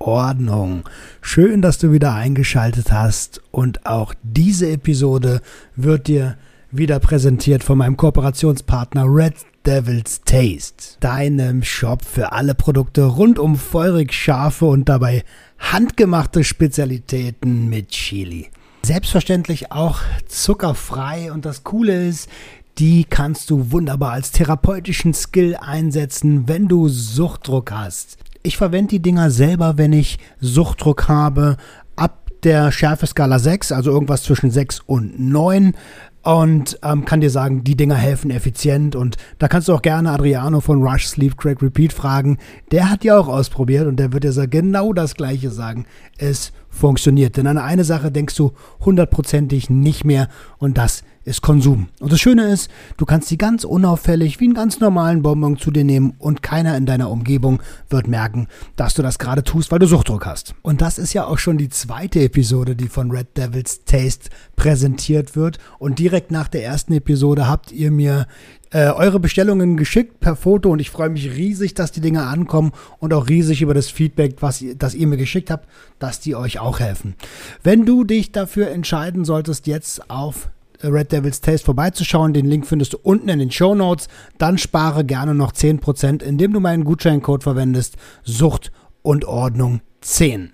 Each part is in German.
Ordnung. Schön, dass du wieder eingeschaltet hast und auch diese Episode wird dir wieder präsentiert von meinem Kooperationspartner Red Devil's Taste, deinem Shop für alle Produkte rund um feurig scharfe und dabei handgemachte Spezialitäten mit Chili. Selbstverständlich auch zuckerfrei und das Coole ist, die kannst du wunderbar als therapeutischen Skill einsetzen, wenn du Suchtdruck hast. Ich verwende die Dinger selber, wenn ich Suchtdruck habe, ab der Schärfeskala 6, also irgendwas zwischen 6 und 9 und ähm, kann dir sagen, die Dinger helfen effizient und da kannst du auch gerne Adriano von Rush Sleep Crack Repeat fragen. Der hat ja auch ausprobiert und der wird dir genau das gleiche sagen. Es funktioniert. Denn an eine Sache denkst du hundertprozentig nicht mehr und das ist Konsum. Und das Schöne ist, du kannst die ganz unauffällig wie einen ganz normalen Bonbon zu dir nehmen und keiner in deiner Umgebung wird merken, dass du das gerade tust, weil du Suchtdruck hast. Und das ist ja auch schon die zweite Episode, die von Red Devil's Taste präsentiert wird. Und direkt nach der ersten Episode habt ihr mir äh, eure Bestellungen geschickt per Foto und ich freue mich riesig, dass die Dinge ankommen und auch riesig über das Feedback, was das ihr mir geschickt habt, dass die euch auch helfen. Wenn du dich dafür entscheiden solltest, jetzt auf Red Devil's Taste vorbeizuschauen. Den Link findest du unten in den Show Notes. Dann spare gerne noch 10%, indem du meinen Gutscheincode verwendest. Sucht und Ordnung 10.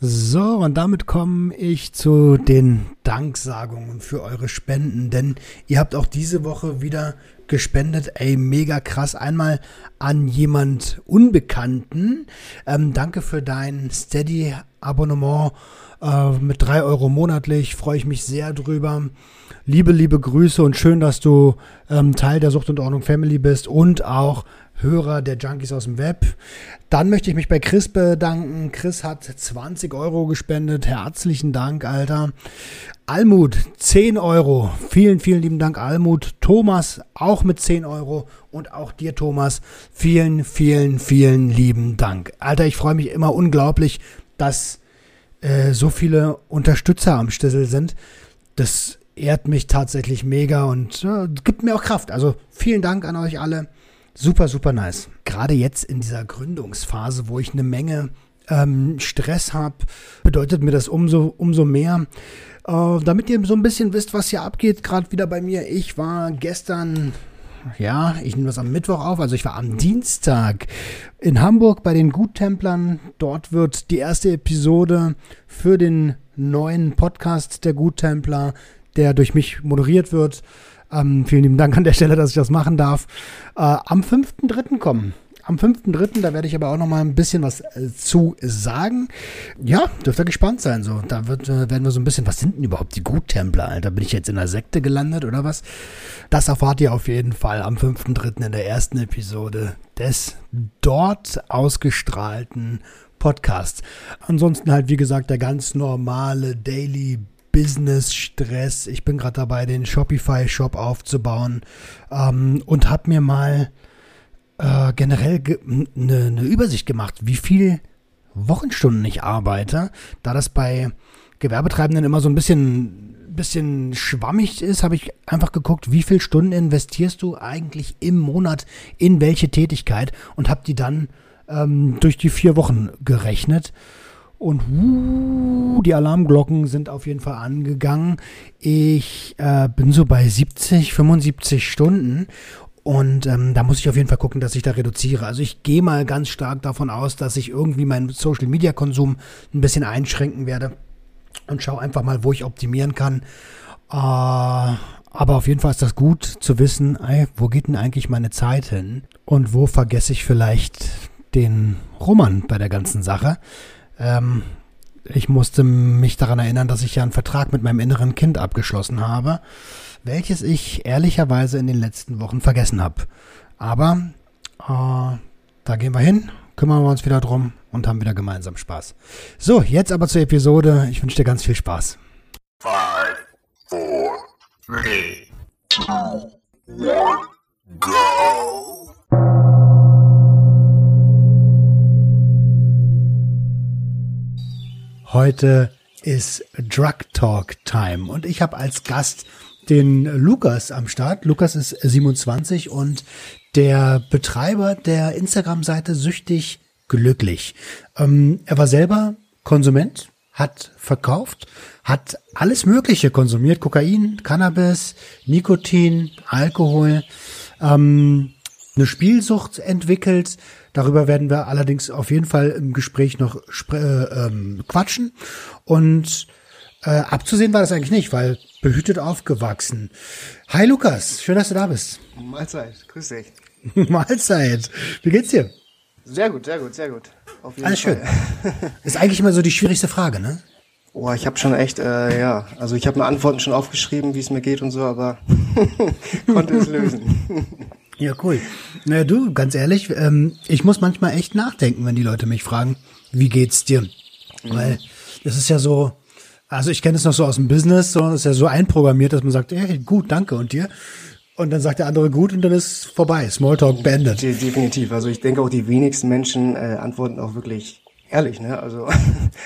So, und damit komme ich zu den Danksagungen für eure Spenden, denn ihr habt auch diese Woche wieder gespendet. Ey, mega krass. Einmal an jemand Unbekannten. Ähm, danke für dein Steady-Abonnement äh, mit drei Euro monatlich. Freue ich mich sehr drüber. Liebe, liebe Grüße und schön, dass du ähm, Teil der Sucht und Ordnung Family bist und auch Hörer der Junkies aus dem Web. Dann möchte ich mich bei Chris bedanken. Chris hat 20 Euro gespendet. Herzlichen Dank, Alter. Almut, 10 Euro. Vielen, vielen lieben Dank, Almut. Thomas, auch mit 10 Euro. Und auch dir, Thomas, vielen, vielen, vielen lieben Dank. Alter, ich freue mich immer unglaublich, dass äh, so viele Unterstützer am Stissel sind. Das ehrt mich tatsächlich mega und äh, gibt mir auch Kraft. Also vielen Dank an euch alle. Super, super nice. Gerade jetzt in dieser Gründungsphase, wo ich eine Menge ähm, Stress habe, bedeutet mir das umso, umso mehr. Äh, damit ihr so ein bisschen wisst, was hier abgeht, gerade wieder bei mir. Ich war gestern, ja, ich nehme das am Mittwoch auf, also ich war am Dienstag in Hamburg bei den Guttemplern. Dort wird die erste Episode für den neuen Podcast der Guttempler, der durch mich moderiert wird, ähm, vielen lieben Dank an der Stelle, dass ich das machen darf. Äh, am 5.3. kommen. Am 5.3., da werde ich aber auch noch mal ein bisschen was äh, zu sagen. Ja, dürft ihr gespannt sein. So, da wird, äh, werden wir so ein bisschen, was sind denn überhaupt die Guttempler, Alter? Bin ich jetzt in einer Sekte gelandet oder was? Das erfahrt ihr auf jeden Fall am 5.3. in der ersten Episode des dort ausgestrahlten Podcasts. Ansonsten halt, wie gesagt, der ganz normale Daily Business-Stress. Ich bin gerade dabei, den Shopify-Shop aufzubauen ähm, und habe mir mal äh, generell eine ne Übersicht gemacht, wie viel Wochenstunden ich arbeite, da das bei Gewerbetreibenden immer so ein bisschen, bisschen schwammig ist, habe ich einfach geguckt, wie viele Stunden investierst du eigentlich im Monat in welche Tätigkeit und habe die dann ähm, durch die vier Wochen gerechnet. Und uh, die Alarmglocken sind auf jeden Fall angegangen. Ich äh, bin so bei 70, 75 Stunden. Und ähm, da muss ich auf jeden Fall gucken, dass ich da reduziere. Also ich gehe mal ganz stark davon aus, dass ich irgendwie meinen Social-Media-Konsum ein bisschen einschränken werde. Und schaue einfach mal, wo ich optimieren kann. Äh, aber auf jeden Fall ist das gut zu wissen, ey, wo geht denn eigentlich meine Zeit hin? Und wo vergesse ich vielleicht den Roman bei der ganzen Sache? Ähm, ich musste mich daran erinnern, dass ich ja einen Vertrag mit meinem inneren Kind abgeschlossen habe, welches ich ehrlicherweise in den letzten Wochen vergessen habe. Aber äh, da gehen wir hin, kümmern wir uns wieder drum und haben wieder gemeinsam Spaß. So, jetzt aber zur Episode. Ich wünsche dir ganz viel Spaß. Five, four, three, two, one, go. Heute ist Drug Talk Time und ich habe als Gast den Lukas am Start. Lukas ist 27 und der Betreiber der Instagram-Seite Süchtig Glücklich. Ähm, er war selber Konsument, hat verkauft, hat alles Mögliche konsumiert, Kokain, Cannabis, Nikotin, Alkohol, ähm, eine Spielsucht entwickelt. Darüber werden wir allerdings auf jeden Fall im Gespräch noch äh, ähm, quatschen. Und äh, abzusehen war das eigentlich nicht, weil behütet aufgewachsen. Hi Lukas, schön, dass du da bist. Mahlzeit, grüß dich. Mahlzeit. Wie geht's dir? Sehr gut, sehr gut, sehr gut. Auf jeden Alles Fall. schön. Ist eigentlich immer so die schwierigste Frage, ne? Oh, ich habe schon echt, äh, ja, also ich habe mir Antworten schon aufgeschrieben, wie es mir geht und so, aber konnte es lösen. Ja, cool. Naja, du, ganz ehrlich, ähm, ich muss manchmal echt nachdenken, wenn die Leute mich fragen, wie geht's dir? Mhm. Weil das ist ja so, also ich kenne es noch so aus dem Business, so, das ist ja so einprogrammiert, dass man sagt, hey, gut, danke und dir. Und dann sagt der andere gut und dann ist vorbei. Smalltalk beendet. Definitiv. Also ich denke auch die wenigsten Menschen äh, antworten auch wirklich ehrlich, ne? Also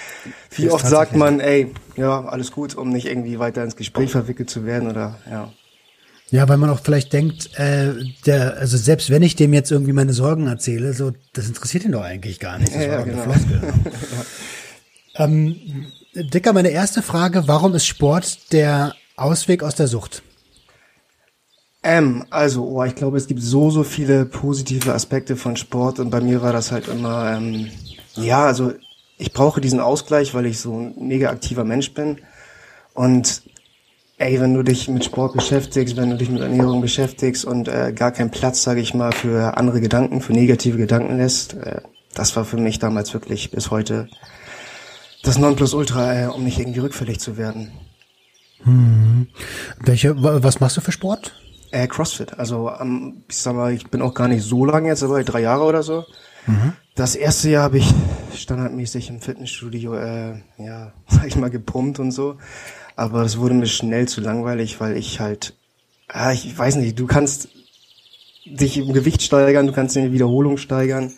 wie oft sagt man, ey, ja, alles gut, um nicht irgendwie weiter ins Gespräch verwickelt zu werden oder ja. Ja, weil man auch vielleicht denkt, äh, der, also selbst wenn ich dem jetzt irgendwie meine Sorgen erzähle, so, das interessiert ihn doch eigentlich gar nicht. Das ja, war ja, genau. eine Floskel. ja. ähm, Dicker, meine erste Frage, warum ist Sport der Ausweg aus der Sucht? Ähm, also, oh, ich glaube, es gibt so, so viele positive Aspekte von Sport und bei mir war das halt immer, ähm, ja, also ich brauche diesen Ausgleich, weil ich so ein mega aktiver Mensch bin und ey, wenn du dich mit Sport beschäftigst, wenn du dich mit Ernährung beschäftigst und äh, gar keinen Platz, sage ich mal, für andere Gedanken, für negative Gedanken lässt, äh, das war für mich damals wirklich bis heute das Nonplusultra, äh, um nicht irgendwie rückfällig zu werden. Hm. Welche, was machst du für Sport? Äh, CrossFit. Also ähm, ich sag mal, ich bin auch gar nicht so lange jetzt, aber drei Jahre oder so. Mhm. Das erste Jahr habe ich standardmäßig im Fitnessstudio, äh, ja, sag ich mal, gepumpt und so. Aber es wurde mir schnell zu langweilig, weil ich halt, ah, ich weiß nicht, du kannst dich im Gewicht steigern, du kannst in die Wiederholung steigern,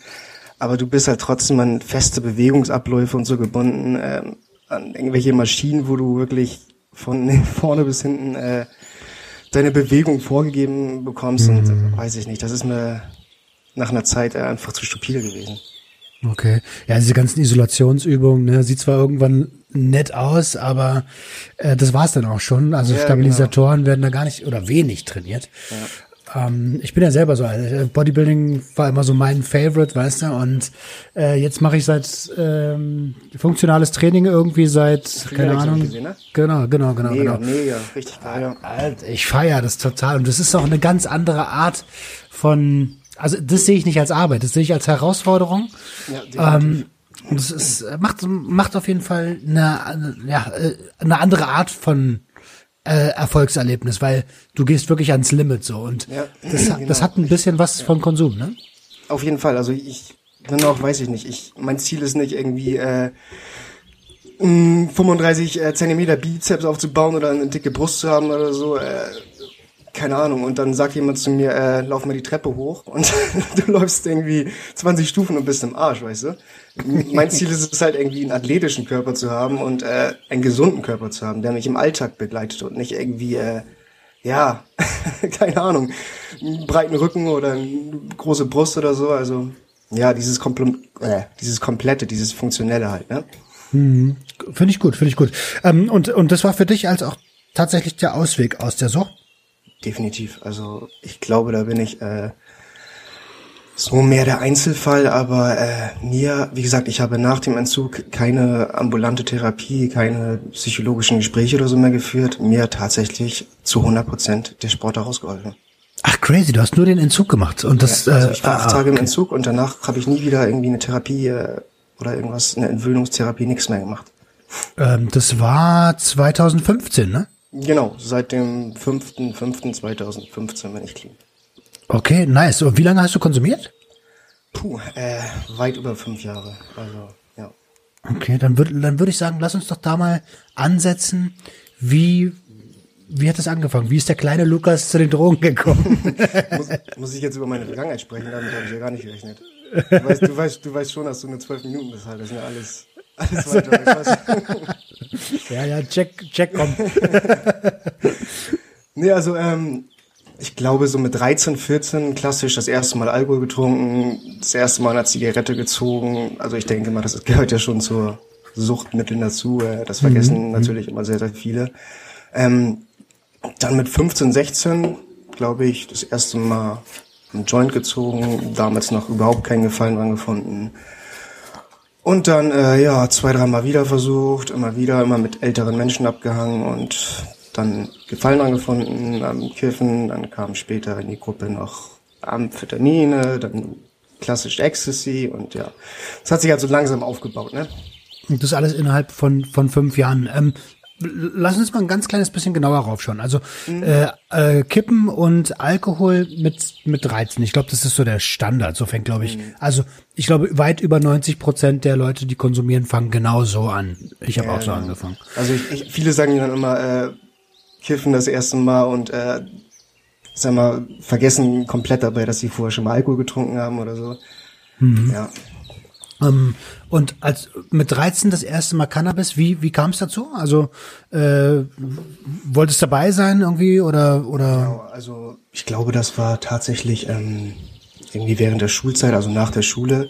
aber du bist halt trotzdem an feste Bewegungsabläufe und so gebunden, äh, an irgendwelche Maschinen, wo du wirklich von vorne bis hinten äh, deine Bewegung vorgegeben bekommst mhm. und weiß ich nicht, das ist mir nach einer Zeit einfach zu stupide gewesen. Okay. Ja, diese ganzen Isolationsübungen, ne, sieht zwar irgendwann nett aus, aber äh, das war's dann auch schon. Also ja, Stabilisatoren genau. werden da gar nicht oder wenig trainiert. Ja. Ähm, ich bin ja selber so, also Bodybuilding war immer so mein Favorite, weißt du, und äh, jetzt mache ich seit ähm, funktionales Training irgendwie seit, keine Ahnung. Gesehen, ne? Genau, genau, genau, mega, genau. Mega, richtig geil. Ja. Ich feiere das total und das ist auch eine ganz andere Art von, also das sehe ich nicht als Arbeit, das sehe ich als Herausforderung. Ja, ähm, und es ist, macht, macht auf jeden Fall eine, ja, äh, eine andere Art von äh, Erfolgserlebnis, weil du gehst wirklich ans Limit so und ja, das, genau. das hat ein bisschen was ja. von Konsum, ne? Auf jeden Fall. Also ich bin auch, weiß ich nicht. Ich mein Ziel ist nicht irgendwie äh, 35 äh, Zentimeter Bizeps aufzubauen oder eine dicke Brust zu haben oder so. Äh, keine Ahnung. Und dann sagt jemand zu mir, äh, lauf mal die Treppe hoch und du läufst irgendwie 20 Stufen und bist im Arsch, weißt du? mein Ziel ist es halt irgendwie einen athletischen Körper zu haben und äh, einen gesunden Körper zu haben, der mich im Alltag begleitet und nicht irgendwie, äh, ja, keine Ahnung, einen breiten Rücken oder eine große Brust oder so. Also ja, dieses, Kompl äh, dieses komplette, dieses funktionelle halt, ne? Hm, finde ich gut, finde ich gut. Ähm, und und das war für dich als auch tatsächlich der Ausweg aus der Sucht? Definitiv. Also ich glaube, da bin ich äh, so mehr der Einzelfall, aber äh, mir, wie gesagt, ich habe nach dem Entzug keine ambulante Therapie, keine psychologischen Gespräche oder so mehr geführt. Mir tatsächlich zu 100 Prozent der Sport daraus geholfen. Ach crazy, du hast nur den Entzug gemacht und das. Ja, also ich war äh, acht ah, Tage okay. im Entzug und danach habe ich nie wieder irgendwie eine Therapie äh, oder irgendwas, eine Entwöhnungstherapie, nichts mehr gemacht. Ähm, das war 2015, ne? Genau, seit dem 5.5.2015 bin ich clean. Okay, nice. Und wie lange hast du konsumiert? Puh, äh, weit über fünf Jahre. Also, ja. Okay, dann würde dann würde ich sagen, lass uns doch da mal ansetzen, wie wie hat das angefangen? Wie ist der kleine Lukas zu den Drogen gekommen? muss, muss ich jetzt über meine Vergangenheit sprechen? Damit habe ich ja gar nicht gerechnet. Du weißt, du weißt, du weißt schon, dass du nur zwölf Minuten bist halt. Das ist ja alles, alles weiter. ja, ja, check, check, komm. nee, also, ähm, ich glaube, so mit 13, 14 klassisch das erste Mal Alkohol getrunken, das erste Mal eine Zigarette gezogen. Also ich denke mal, das gehört ja schon zur Suchtmitteln dazu. Äh, das vergessen mhm. natürlich immer sehr, sehr viele. Ähm, dann mit 15, 16, glaube ich, das erste Mal einen Joint gezogen, damals noch überhaupt keinen Gefallen dran gefunden. Und dann, äh, ja, zwei, dreimal wieder versucht, immer wieder, immer mit älteren Menschen abgehangen und dann Gefallen dran gefunden am Kiffen. Dann kam später in die Gruppe noch Amphetamine, dann klassisch Ecstasy und ja, es hat sich halt so langsam aufgebaut, ne? Das alles innerhalb von, von fünf Jahren. Ähm, lass uns mal ein ganz kleines bisschen genauer raufschauen. Also mhm. äh, äh, Kippen und Alkohol mit mit 13. Ich glaube, das ist so der Standard. So fängt, glaube ich. Mhm. Also ich glaube, weit über 90 Prozent der Leute, die konsumieren, fangen genau so an. Ich habe ja, auch so angefangen. Also ich, ich, viele sagen dann immer äh, Kiffen das erste Mal und äh, sag mal vergessen komplett dabei, dass sie vorher schon mal Alkohol getrunken haben oder so. Mhm. Ja. Ähm, und als mit 13 das erste Mal Cannabis, wie wie kam es dazu? Also äh, wolltest dabei sein irgendwie oder oder? Genau, also ich glaube, das war tatsächlich ähm, irgendwie während der Schulzeit, also nach der Schule.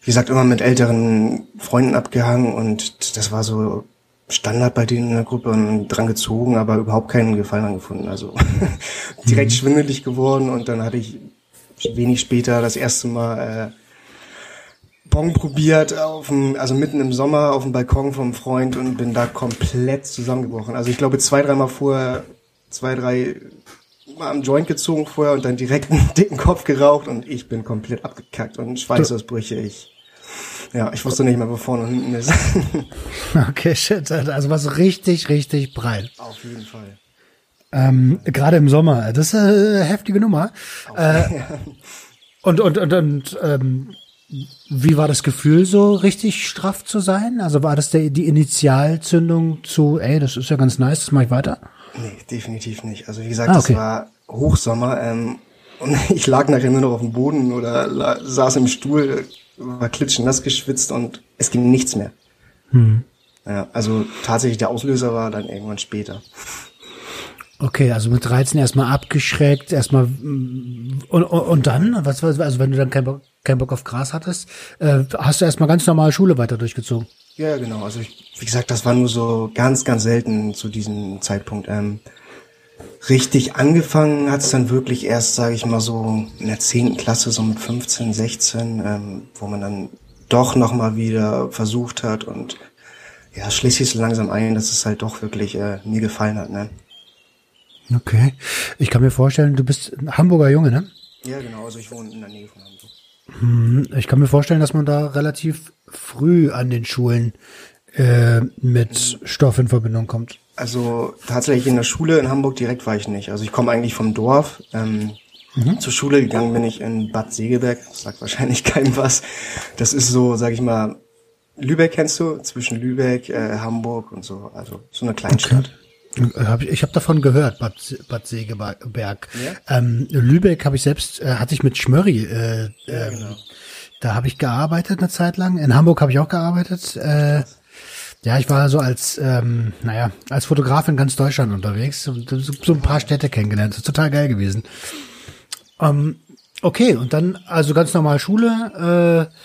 Wie gesagt, immer mit älteren Freunden abgehangen und das war so Standard bei denen in der Gruppe und dran gezogen, aber überhaupt keinen Gefallen angefunden. Also direkt mhm. schwindelig geworden und dann hatte ich wenig später das erste Mal äh, Bong probiert, auf dem, also mitten im Sommer auf dem Balkon vom Freund und bin da komplett zusammengebrochen. Also ich glaube zwei, dreimal vorher, zwei, drei Mal am Joint gezogen vorher und dann direkt einen dicken Kopf geraucht und ich bin komplett abgekackt und Schweißausbrüche. Ich, ja, ich wusste nicht mehr, wo vorne und hinten ist. okay, shit. Also was richtig, richtig breit. Auf jeden Fall. Ähm, Gerade im Sommer. Das ist eine heftige Nummer. Äh, und, und, und, und ähm, wie war das Gefühl, so richtig straff zu sein? Also war das der, die Initialzündung zu, ey, das ist ja ganz nice, das mache ich weiter? Nee, definitiv nicht. Also wie gesagt, ah, okay. das war Hochsommer ähm, und ich lag nachher nur noch auf dem Boden oder saß im Stuhl, war klitschnass geschwitzt und es ging nichts mehr. Hm. Ja, also tatsächlich der Auslöser war dann irgendwann später. Okay, also mit 13 erstmal abgeschreckt, erstmal und, und, und dann, was also wenn du dann keinen Bock, keinen Bock auf Gras hattest, äh, hast du erstmal ganz normal Schule weiter durchgezogen? Ja, genau. Also ich, wie gesagt, das war nur so ganz, ganz selten zu diesem Zeitpunkt. Ähm, richtig angefangen hat es dann wirklich erst, sage ich mal so in der zehnten Klasse, so mit 15, 16, ähm, wo man dann doch noch mal wieder versucht hat und ja, schließt sich so langsam ein, dass es halt doch wirklich äh, mir gefallen hat, ne? Okay. Ich kann mir vorstellen, du bist ein Hamburger Junge, ne? Ja, genau. Also ich wohne in der Nähe von Hamburg. Hm, ich kann mir vorstellen, dass man da relativ früh an den Schulen äh, mit Stoff in Verbindung kommt. Also tatsächlich in der Schule in Hamburg direkt war ich nicht. Also ich komme eigentlich vom Dorf. Ähm, mhm. Zur Schule gegangen bin ich in Bad Segeberg. Das sagt wahrscheinlich keinem was. Das ist so, sag ich mal, Lübeck kennst du? Zwischen Lübeck, äh, Hamburg und so. Also so eine Kleinstadt. Okay. Ich habe davon gehört, Bad, Bad Segeberg. Ja? Ähm, Lübeck habe ich selbst, äh, hatte ich mit Schmörri. Äh, ja, ähm, genau. Da habe ich gearbeitet eine Zeit lang. In Hamburg habe ich auch gearbeitet. Äh, ja, ich war so als, ähm, naja, als Fotograf in ganz Deutschland unterwegs und so, so ein paar Städte kennengelernt. Das ist total geil gewesen. Ähm, okay, und dann also ganz normal Schule. Äh,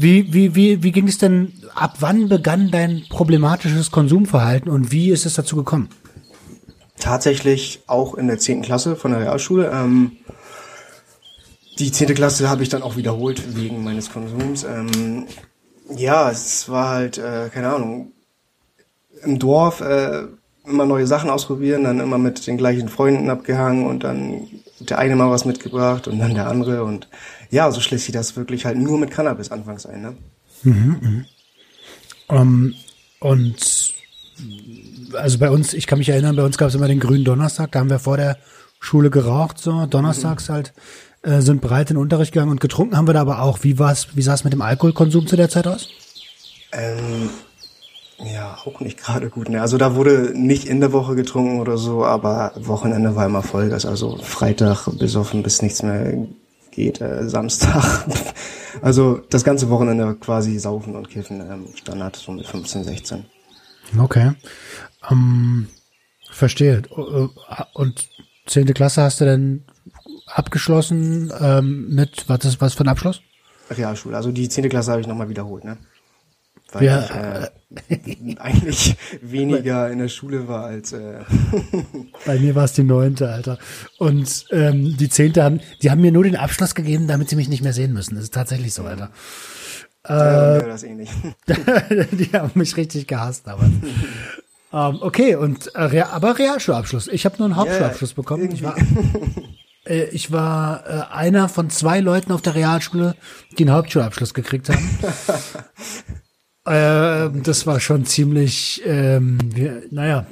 wie, wie, wie, wie ging es denn, ab wann begann dein problematisches Konsumverhalten und wie ist es dazu gekommen? Tatsächlich auch in der zehnten Klasse von der Realschule. Ähm, die zehnte Klasse habe ich dann auch wiederholt wegen meines Konsums. Ähm, ja, es war halt, äh, keine Ahnung, im Dorf äh, immer neue Sachen ausprobieren, dann immer mit den gleichen Freunden abgehangen und dann der eine mal was mitgebracht und dann der andere und ja, so schließt sich das wirklich halt nur mit Cannabis anfangs ein, ne? Mhm, mh. um, ähm, und also bei uns, ich kann mich erinnern, bei uns gab es immer den grünen Donnerstag, da haben wir vor der Schule geraucht, so donnerstags mhm. halt. äh, sind bereit in den Unterricht gegangen und getrunken haben wir da aber auch. Wie war's, wie sah es mit dem Alkoholkonsum zu der Zeit aus? Ähm, ja, auch nicht gerade gut. Ne? Also da wurde nicht in der Woche getrunken oder so, aber Wochenende war immer Vollgas. Also Freitag besoffen bis nichts mehr geht, äh, Samstag. also das ganze Wochenende quasi saufen und kiffen, ähm, Standard so mit 15, 16. Okay. Ähm, verstehe. Und zehnte Klasse hast du denn abgeschlossen ähm, mit, was ist was für ein Abschluss? Realschule. Also die zehnte Klasse habe ich nochmal wiederholt, ne? Weil Ja. ich äh, eigentlich weniger in der Schule war als äh, Bei mir war es die neunte, Alter. Und ähm, die zehnte haben, die haben mir nur den Abschluss gegeben, damit sie mich nicht mehr sehen müssen. Das ist tatsächlich so, Alter. äh, das ähnlich. die haben mich richtig gehasst damals. ähm, okay, und äh, aber Realschulabschluss. Ich habe nur einen Hauptschulabschluss Ja, bekommen. Ich war, irgendwie. äh, ich war äh, einer von zwei Leuten auf der Realschule, die einen Hauptschulabschluss gekriegt haben. Äh, das war schon ziemlich, ähm, naja,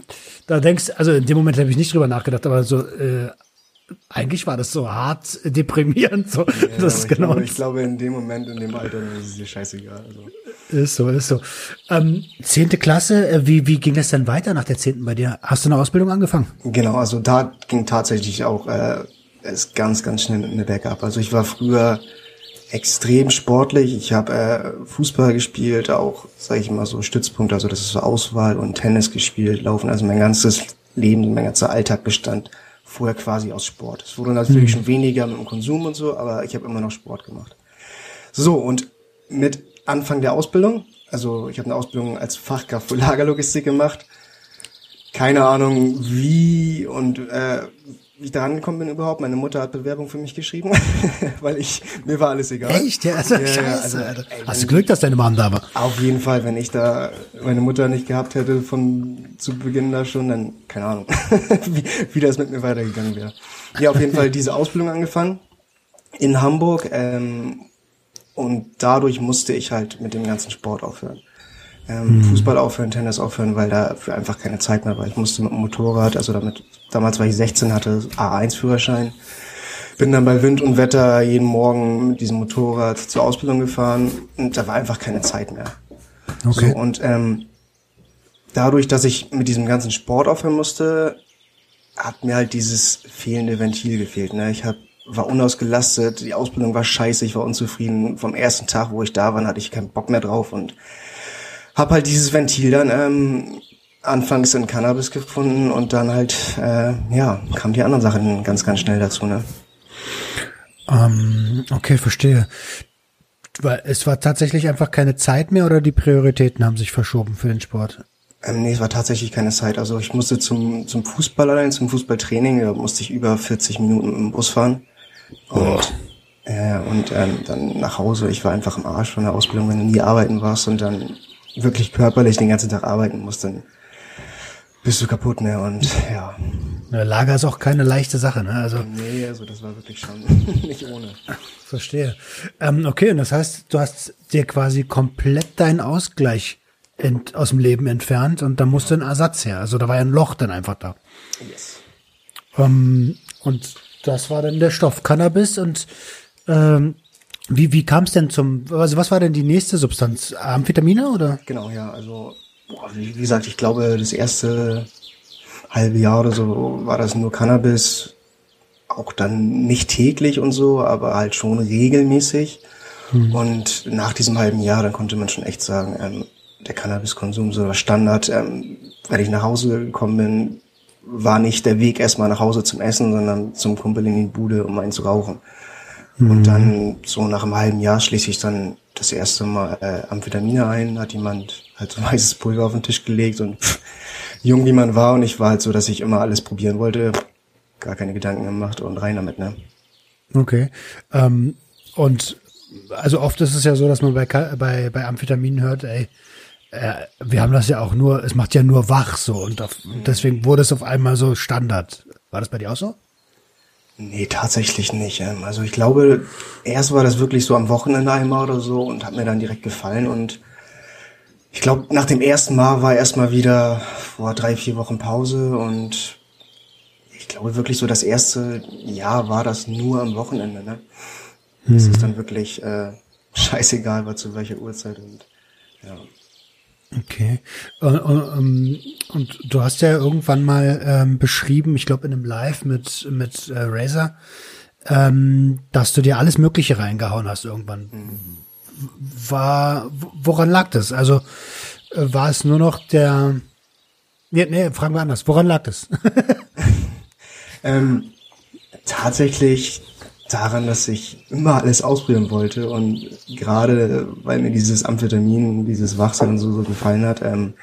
da denkst, also in dem Moment habe ich nicht drüber nachgedacht, aber so äh, eigentlich war das so hart deprimierend. So, Ja, das ist genau glaube, ich glaube, in dem Moment, in dem Alter, ist es dir scheißegal. Also. Ist so, ist so. Ähm, zehnte Klasse, äh, wie, wie ging das denn weiter nach der zehnten bei dir? Hast du eine Ausbildung angefangen? Genau, also da ging tatsächlich auch äh, es ganz, ganz schnell mit mir bergab. Also ich war früher extrem sportlich. Ich habe äh, Fußball gespielt, auch, sage ich mal so, Stützpunkt, also das ist so Auswahl und Tennis gespielt, Laufen. Also mein ganzes Leben, mein ganzer Alltag bestand vorher quasi aus Sport. Es wurde natürlich schon weniger mit dem Konsum und so, aber ich habe immer noch Sport gemacht. So, und mit Anfang der Ausbildung, also ich habe eine Ausbildung als Fachkraft für Lagerlogistik gemacht, keine Ahnung wie und äh, ich da rangekommen bin überhaupt. Meine Mutter hat Bewerbung für mich geschrieben, weil ich mir war alles egal. Echt? Ja, also, Ja, scheiße, also, Alter. Hast du Glück, dass deine Mom da war? Auf jeden Fall, wenn ich da meine Mutter nicht gehabt hätte von zu Beginn da schon, dann keine Ahnung, wie, wie das mit mir weitergegangen wäre. Ja, auf jeden Fall diese Ausbildung angefangen in Hamburg ähm, und dadurch musste ich halt mit dem ganzen Sport aufhören. Ähm, Fußball aufhören, Tennis aufhören, weil dafür einfach keine Zeit mehr war. Ich musste mit dem Motorrad, also damit, damals war ich 16, hatte A1-Führerschein, bin dann bei Wind und Wetter jeden Morgen mit diesem Motorrad zur Ausbildung gefahren und da war einfach keine Zeit mehr. Okay. So, und ähm, dadurch, dass ich mit diesem ganzen Sport aufhören musste, hat mir halt dieses fehlende Ventil gefehlt. Ne? Ich hab, war unausgelastet, die Ausbildung war scheiße, ich war unzufrieden. Vom ersten Tag, wo ich da war, hatte ich keinen Bock mehr drauf und hab halt dieses Ventil dann ähm, anfangs in Cannabis gefunden und dann halt, äh, ja, kamen die anderen Sachen ganz, ganz schnell dazu. Ne? Ähm, okay, verstehe. Weil es war tatsächlich einfach keine Zeit mehr oder die Prioritäten haben sich verschoben für den Sport? Ähm, nee, es war tatsächlich keine Zeit. Also ich musste zum, zum Fußball allein, zum Fußballtraining, da musste ich über 40 Minuten im Bus fahren. Und, äh, und ähm, dann nach Hause. Ich war einfach im Arsch von der Ausbildung, wenn du nie arbeiten warst und dann wirklich körperlich den ganzen Tag arbeiten musst, dann bist du kaputt, ne? Und ja. Ja, Lager ist auch keine leichte Sache, ne? Also Nee, also das war wirklich schon nicht ohne. verstehe. Ähm, okay, und das heißt, du hast dir quasi komplett deinen Ausgleich ent, aus dem Leben entfernt und da musste ein Ersatz her. Also da war ja ein Loch dann einfach da. Yes. Ähm, und das war dann der Stoff Cannabis und ähm, wie, wie kam es denn zum, also was war denn die nächste Substanz? Amphetamine oder? Genau, ja, also boah, wie wie gesagt, ich glaube, das erste halbe Jahr oder so war das nur Cannabis, auch dann nicht täglich und so, aber halt schon regelmäßig. Und nach diesem halben Jahr, dann konnte man schon echt sagen, ähm, der Cannabiskonsum so war Standard. Ähm, wenn ich nach Hause gekommen bin, war nicht der Weg erstmal nach Hause zum Essen, sondern zum Kumpel in die Bude, um einen zu rauchen. Und dann so nach einem halben Jahr schließe ich dann das erste Mal äh, Amphetamine ein, hat jemand halt so weißes Pulver auf den Tisch gelegt und pff, jung wie man war und ich war halt so, dass ich immer alles probieren wollte, gar keine Gedanken gemacht und rein damit, ne? Okay. Ähm, und also oft ist es ja so, dass man bei, bei, bei Amphetaminen hört, ey, äh, wir haben das ja auch nur, es macht ja nur wach so und auf, deswegen wurde es auf einmal so Standard. War das bei dir auch so? Nee, tatsächlich nicht. ähm. Also ich glaube, erst war das wirklich so am Wochenende einmal oder so und hat mir dann direkt gefallen und ich glaube, nach dem ersten Mal war erstmal wieder vor drei, vier Wochen Pause und ich glaube wirklich so das erste Jahr war das nur am Wochenende, ne? Das Mhm. ist dann wirklich äh, scheißegal war zu welcher Uhrzeit und ja. Okay. Und, und, ähm, und du hast ja irgendwann mal ähm, beschrieben, ich glaube in einem Live mit mit äh, Razer, ähm, dass du dir alles Mögliche reingehauen hast irgendwann. War woran lag das? Also äh, war es nur noch der Nee, nee, fragen wir anders. Woran lag das? Ähm, tatsächlich daran, dass ich immer alles ausprobieren wollte und gerade weil mir dieses Amphetamin, dieses Wachsein und so, so gefallen hat, ähm,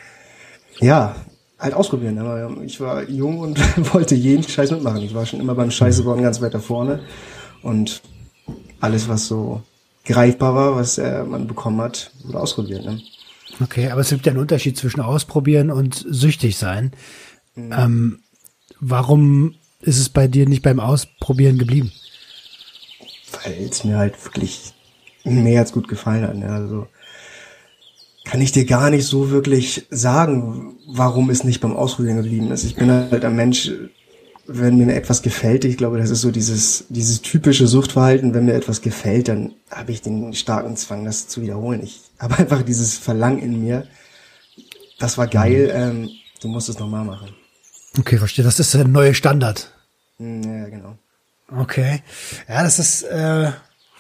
ja, halt ausprobieren. Aber ich war jung und wollte jeden Scheiß mitmachen. Ich war schon immer beim Scheiße bauen ganz weit da vorne und alles, was so greifbar war, was äh, man bekommen hat, wurde ausprobiert. Ne? Okay, aber es gibt ja einen Unterschied zwischen ausprobieren und süchtig sein. Ähm, warum ist es bei dir nicht beim Ausprobieren geblieben? Weil es mir halt wirklich mehr als gut gefallen hat. Ne? Also kann ich dir gar nicht so wirklich sagen, warum es nicht beim Ausprobieren geblieben ist. Ich bin halt ein Mensch, wenn mir etwas gefällt, ich glaube, das ist so dieses, dieses typische Suchtverhalten, wenn mir etwas gefällt, dann habe ich den starken Zwang, das zu wiederholen. Ich habe einfach dieses Verlangen in mir, das war geil, ähm, du musst es nochmal machen. Okay, verstehe. Das ist der neue Standard. Ja, genau. Okay. Ja, das ist, äh,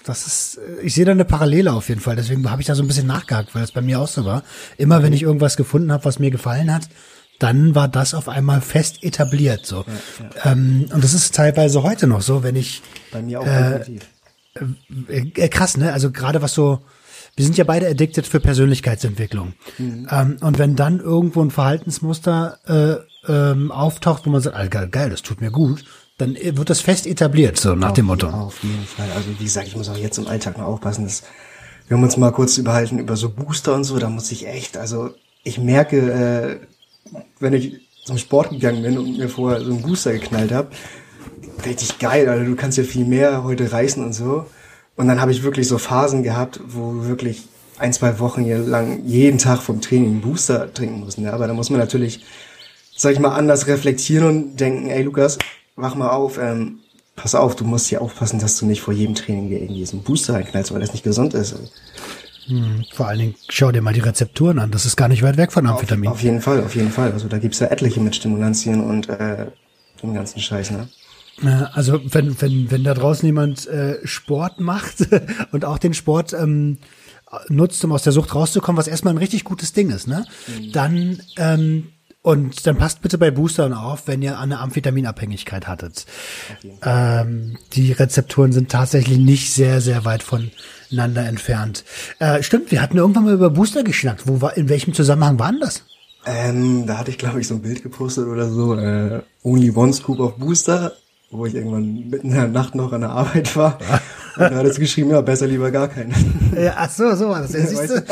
das ist, äh, ich sehe da eine Parallele auf jeden Fall. Deswegen habe ich da so ein bisschen nachgehakt, weil das bei mir auch so war. Immer wenn ich irgendwas gefunden habe, was mir gefallen hat, dann war das auf einmal fest etabliert. So. Ähm, und das ist teilweise heute noch so, wenn ich Bei mir auch definitiv. äh, krass, ne? Also gerade was so, wir sind ja beide addicted für Persönlichkeitsentwicklung. Ähm, und wenn dann irgendwo ein Verhaltensmuster äh, ähm, auftaucht, wo man sagt, Alter, geil, das tut mir gut, dann wird das fest etabliert, so nach dem Motto. Auf jeden Fall. Also wie gesagt, ich muss auch jetzt im Alltag mal aufpassen. Dass wir haben uns mal kurz überhalten über so Booster und so. Da muss ich echt, also ich merke, äh, wenn ich zum Sport gegangen bin und mir vorher so einen Booster geknallt habe, richtig geil. Also du kannst ja viel mehr heute reißen und so. Und dann habe ich wirklich so Phasen gehabt, wo wirklich ein, zwei Wochen hier lang jeden Tag vom Training einen Booster trinken mussten. Ja, aber da muss man natürlich, sag ich mal, anders reflektieren und denken, ey Lukas, wach mal auf, ähm, pass auf, du musst hier aufpassen, dass du nicht vor jedem Training dir irgendwie so einen Booster reinknallst, weil das nicht gesund ist. Vor allen Dingen, schau dir mal die Rezepturen an. Das ist gar nicht weit weg von Amphetamin. Auf jeden Fall, auf jeden Fall. Also da gibt's ja etliche mit Stimulantien und äh, dem ganzen Scheiß, ne? Also wenn, wenn, wenn da draußen jemand äh, Sport macht und auch den Sport ähm, nutzt, um aus der Sucht rauszukommen, was erstmal ein richtig gutes Ding ist, ne? Dann ähm, und dann passt bitte bei Boostern auf, wenn ihr eine Amphetaminabhängigkeit hattet. Ähm, die Rezepturen sind tatsächlich nicht sehr, sehr weit voneinander entfernt. Äh, stimmt, wir hatten irgendwann mal über Booster geschnackt. Wo war, in welchem Zusammenhang waren das? Ähm, da hatte ich, glaube ich, so ein Bild gepostet oder so, äh, Only One Scoop of Booster, wo ich irgendwann mitten in der Nacht noch an der Arbeit war. Und da hat es geschrieben, ja, besser lieber gar keinen. Ja, ach so, so war das. Ja,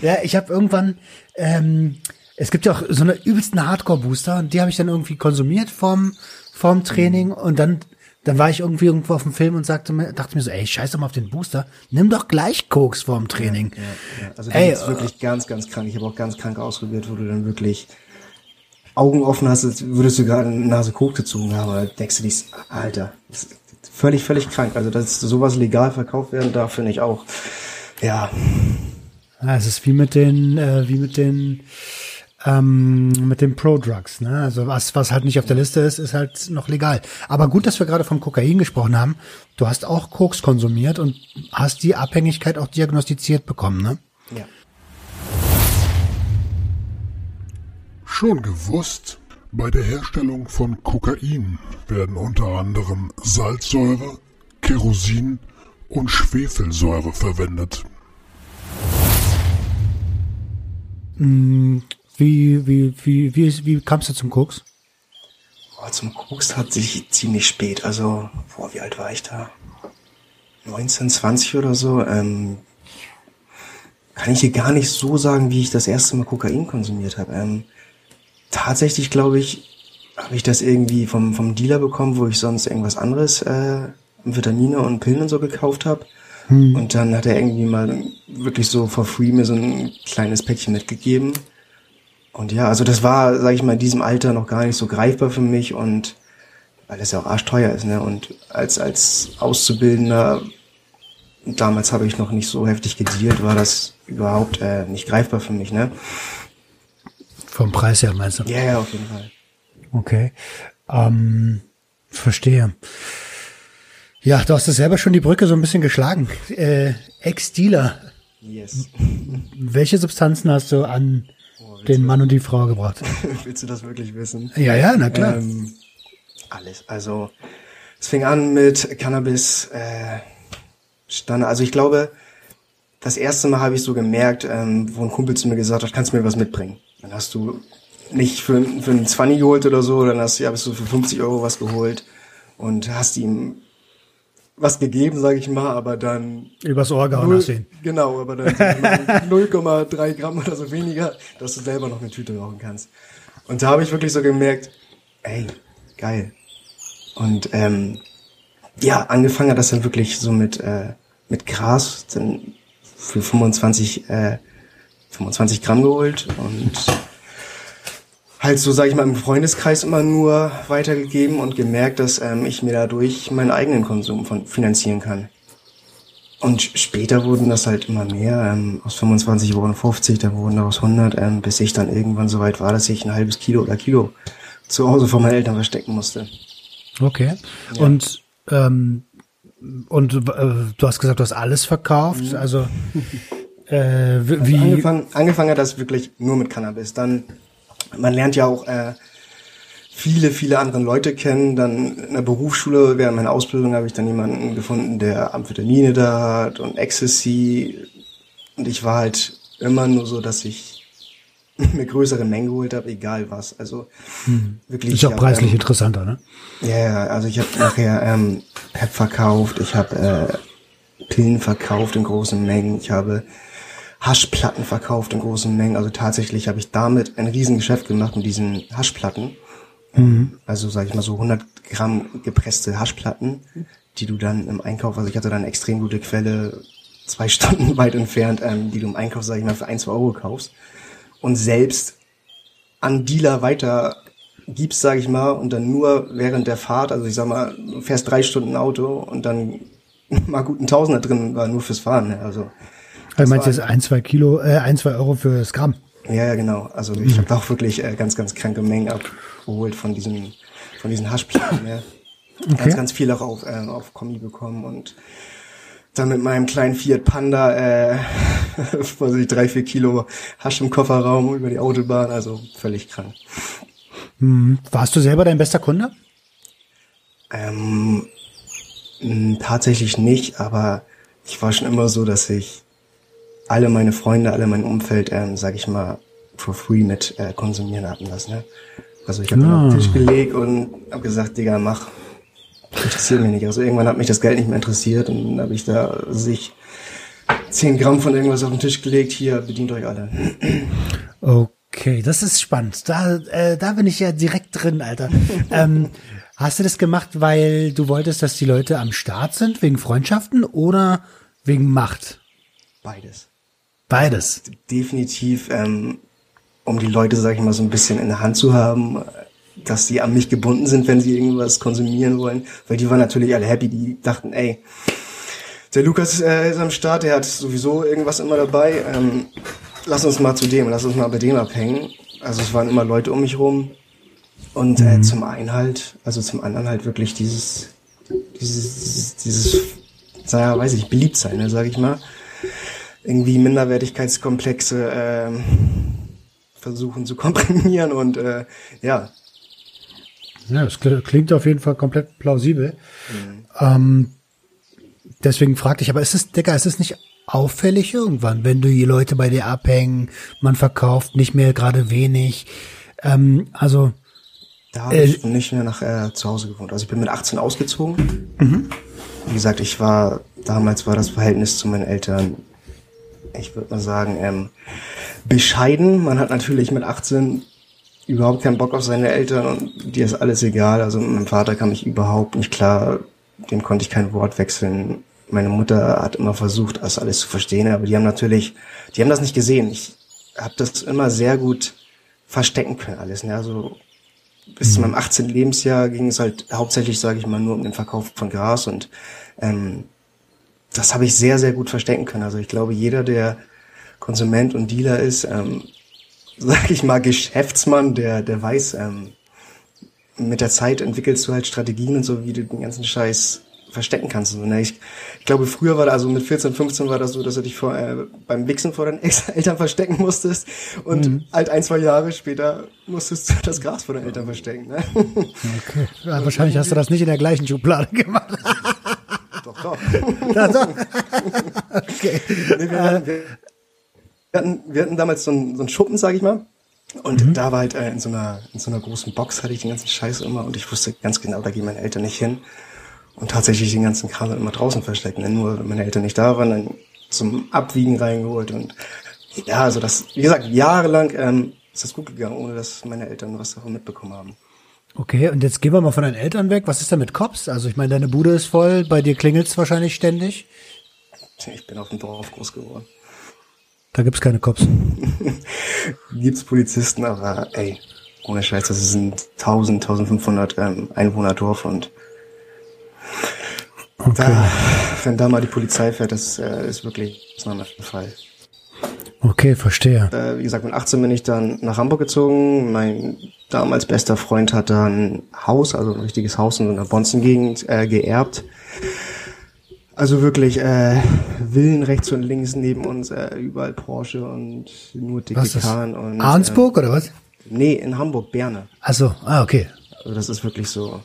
ja ich habe irgendwann, ähm, es gibt ja auch so eine übelsten Hardcore-Booster und die habe ich dann irgendwie konsumiert vorm, vorm Training und dann, dann war ich irgendwie irgendwo auf dem Film und sagte mir, dachte mir so, ey, scheiß doch mal auf den Booster, nimm doch gleich Koks vorm Training. Ja, also da Ey, gibt's wirklich ganz, ganz krank. Ich habe auch ganz krank ausprobiert, wo du dann wirklich Augen offen hast, als würdest du gerade eine Nase Koks gezogen haben. Oder denkst du dich, Alter, das ist völlig, völlig krank. Also, dass sowas legal verkauft werden darf, finde ich auch. Ja, Ja, es ist wie mit den, äh, wie mit den, ähm, mit den Pro-Drugs, ne? Also was, was halt nicht auf der Liste ist, ist halt noch legal. Aber gut, dass wir gerade vom Kokain gesprochen haben. Du hast auch Koks konsumiert und hast die Abhängigkeit auch diagnostiziert bekommen, ne? ja. Schon gewusst? Bei der Herstellung von Kokain werden unter anderem Salzsäure, Kerosin und Schwefelsäure verwendet. Wie, wie, wie, wie, wie kamst du zum Koks? Boah, zum Koks hat sich ziemlich spät. Also, boah, wie alt war ich da? 19, 20 oder so. Ähm, kann ich hier gar nicht so sagen, wie ich das erste Mal Kokain konsumiert habe. Ähm, tatsächlich glaube ich, habe ich das irgendwie vom, vom Dealer bekommen, wo ich sonst irgendwas anderes, äh, Vitamine und Pillen und so gekauft habe. Und dann hat er irgendwie mal wirklich so for free mir so ein kleines Päckchen mitgegeben. Und ja, also das war, sage ich mal, in diesem Alter noch gar nicht so greifbar für mich und weil es ja auch arschteuer ist, ne? Und als als Auszubildender damals habe ich noch nicht so heftig gedealt, war das überhaupt äh, nicht greifbar für mich, ne? Vom Preis her meinst du? Ja, ja, auf jeden Fall. Okay. Ähm, verstehe. Ja, du hast es selber schon die Brücke so ein bisschen geschlagen. Äh, Ex-Dealer. Yes. Welche Substanzen hast du an den Mann und die Frau gebracht? Willst du das wirklich wissen? Ja, ja, na klar. Ähm, alles. Also es fing an mit Cannabis, äh. Also ich glaube, das erste Mal habe ich so gemerkt, ähm, wo ein Kumpel zu mir gesagt hat, kannst du mir was mitbringen. Dann hast du nicht für, für einen 20 geholt oder so, dann hast, ja, hast du für 50 Euro was geholt und hast ihm was gegeben, sage ich mal, aber dann Übers Ohr gehauen ihn. Genau, aber dann sag ich mal, 0,3 Gramm oder so weniger, dass du selber noch eine Tüte rauchen kannst. Und da habe ich wirklich so gemerkt, ey, geil. Und ähm, ja, angefangen hat das dann wirklich so mit äh, mit Gras, dann für 25 äh, 25 Gramm geholt und halt so, sage ich mal, im Freundeskreis immer nur weitergegeben und gemerkt, dass ähm, ich mir dadurch meinen eigenen Konsum von finanzieren kann. Und später wurden das halt immer mehr. Ähm, aus 25 wurden 50, dann wurden daraus 100, ähm, bis ich dann irgendwann so weit war, dass ich ein halbes Kilo oder Kilo zu Hause von meinen Eltern verstecken musste. Okay. Und ähm, und äh, du hast gesagt, du hast alles verkauft. Also äh, wie, wie Angefangen, angefangen hat das wirklich nur mit Cannabis. Dann, man lernt ja auch äh, viele, viele andere Leute kennen. Dann in der Berufsschule, während meiner Ausbildung, habe ich dann jemanden gefunden, der Amphetamine da hat und Ecstasy. Und ich war halt immer nur so, dass ich eine größere Menge geholt habe, egal was. Also wirklich. ist auch ich hab, preislich ähm, interessanter, ne? ja, ja, also ich habe nachher ähm, Pep verkauft, ich habe äh, Pillen verkauft in großen Mengen, ich habe Haschplatten verkauft in großen Mengen. Also tatsächlich habe ich damit ein Riesengeschäft gemacht mit diesen Haschplatten. Also sage ich mal so 100 Gramm gepresste Haschplatten, die du dann im Einkauf, also ich hatte dann eine extrem gute Quelle, zwei Stunden weit entfernt, ähm, die du im Einkauf, sage ich mal, für ein, zwei Euro kaufst und selbst an Dealer weiter gibst, sage ich mal, und dann nur während der Fahrt, also ich sag mal, du fährst drei Stunden Auto und dann mal guten Tausender drin war nur fürs Fahren. Ne? Also Also meinst du jetzt ein, zwei Kilo, äh, ein, zwei Euro fürs Gramm? ja, ja, genau. Also ich habe auch wirklich äh, ganz, ganz kranke Mengen abgeholt von diesen, von diesen Haschplatten. Ne? Ganz, ganz viel auch auf, äh, auf Kommi bekommen und dann mit meinem kleinen Fiat Panda, äh, weiß ich, drei, vier Kilo Hasch im Kofferraum über die Autobahn, also völlig krank. Warst du selber dein bester Kunde? Ähm, mh, tatsächlich nicht, aber ich war schon immer so, dass ich alle meine Freunde, alle mein Umfeld, ähm, sag ich mal, for free mit äh, konsumieren hatten lassen. Ne? Also ich habe Ah. auf den Tisch gelegt und habe gesagt, Digga, mach. Interessiert mich nicht. Also irgendwann hat mich das Geld nicht mehr interessiert und dann habe ich da sich 10 Gramm von irgendwas auf den Tisch gelegt. Hier, bedient euch alle. Okay, das ist spannend. Da, äh, da bin ich ja direkt drin, Alter. ähm, hast du das gemacht, weil du wolltest, dass die Leute am Start sind, wegen Freundschaften oder wegen Macht? Beides. Beides. definitiv, ähm, um die Leute, sag ich mal, so ein bisschen in der Hand zu haben, dass sie an mich gebunden sind, wenn sie irgendwas konsumieren wollen. Weil die waren natürlich alle happy, die dachten, ey, der Lukas äh, ist am Start, der hat sowieso irgendwas immer dabei. Ähm, lass uns mal zu dem, lass uns mal bei dem abhängen. Also es waren immer Leute um mich rum. Und äh, zum einen halt, also zum anderen halt wirklich dieses, dieses, dieses, dieses naja, weiß ich, beliebt sein, ne, sag ich mal irgendwie Minderwertigkeitskomplexe ähm, versuchen zu komprimieren und äh, ja, Ja, das kl- klingt auf jeden Fall komplett plausibel. Ähm, deswegen fragte ich, aber ist es, Digga, ist es nicht auffällig irgendwann, wenn du die Leute bei dir abhängen, man verkauft nicht mehr gerade wenig. Ähm, also, da habe ich nicht mehr nach äh, zu Hause gewohnt. Also ich bin mit 18 ausgezogen. Wie gesagt, ich war damals war das Verhältnis zu meinen Eltern, ich würde mal sagen, ähm, bescheiden. Man hat natürlich mit 18 überhaupt keinen Bock auf seine Eltern und dir ist alles egal. Also mit meinem Vater kam ich überhaupt nicht klar, dem konnte ich kein Wort wechseln. Meine Mutter hat immer versucht, das alles zu verstehen, aber die haben natürlich, die haben das nicht gesehen. Ich habe das immer sehr gut verstecken können alles. Ne? Also bis mhm. zu meinem 18. Lebensjahr ging es halt hauptsächlich, sage ich mal, nur um den Verkauf von Gras und ähm, das habe ich sehr, sehr gut verstecken können. Also ich glaube, jeder, der Konsument und Dealer ist, ähm, sag ich mal, Geschäftsmann, der, der weiß, ähm, mit der Zeit entwickelst du halt Strategien und so, wie du den ganzen Scheiß verstecken kannst. Und, ne? ich, ich glaube, früher war da, also mit 14, 15 war das so, dass du dich vor, äh, beim Wichsen vor deinen Eltern verstecken musstest und mhm. halt ein, zwei Jahre später musstest du das Gras vor deinen Eltern verstecken. Ne? Okay. Ja, wahrscheinlich hast du das nicht in der gleichen Schublade gemacht. okay. Nee, wir, hatten, wir, hatten, wir hatten damals so einen, so einen Schuppen, sag ich mal. Und mhm. da war halt äh, in so einer in so einer großen Box hatte ich den ganzen Scheiß immer und ich wusste ganz genau, da gehen meine Eltern nicht hin und tatsächlich den ganzen Kram immer draußen verstecken. Denn nur wenn meine Eltern nicht da waren, dann zum Abwiegen reingeholt und ja, also das, wie gesagt, jahrelang ähm, ist das gut gegangen, ohne dass meine Eltern was davon mitbekommen haben. Okay, und jetzt gehen wir mal von deinen Eltern weg. Was ist da mit Cops? Also ich meine, deine Bude ist voll, bei dir klingelt's wahrscheinlich ständig. Ich bin auf dem Dorf groß geworden. Da gibt's keine Cops. gibt's Polizisten, aber ey, ohne Scheiß, das ist ein 1000, 1500 ähm, Einwohner Dorf und okay. da, wenn da mal die Polizei fährt, das äh, ist wirklich ein Fall. Okay, verstehe. Äh, wie gesagt, mit 18 bin ich dann nach Hamburg gezogen. Mein damals bester Freund hat da ein Haus, also ein richtiges Haus in so einer Bonzengegend äh, geerbt. Also wirklich äh, Villen rechts und links neben uns, äh, überall Porsche und nur dicke und Arnsburg äh, oder was? Nee, in Hamburg, Berne. Ach so, ah, okay. Also das ist wirklich so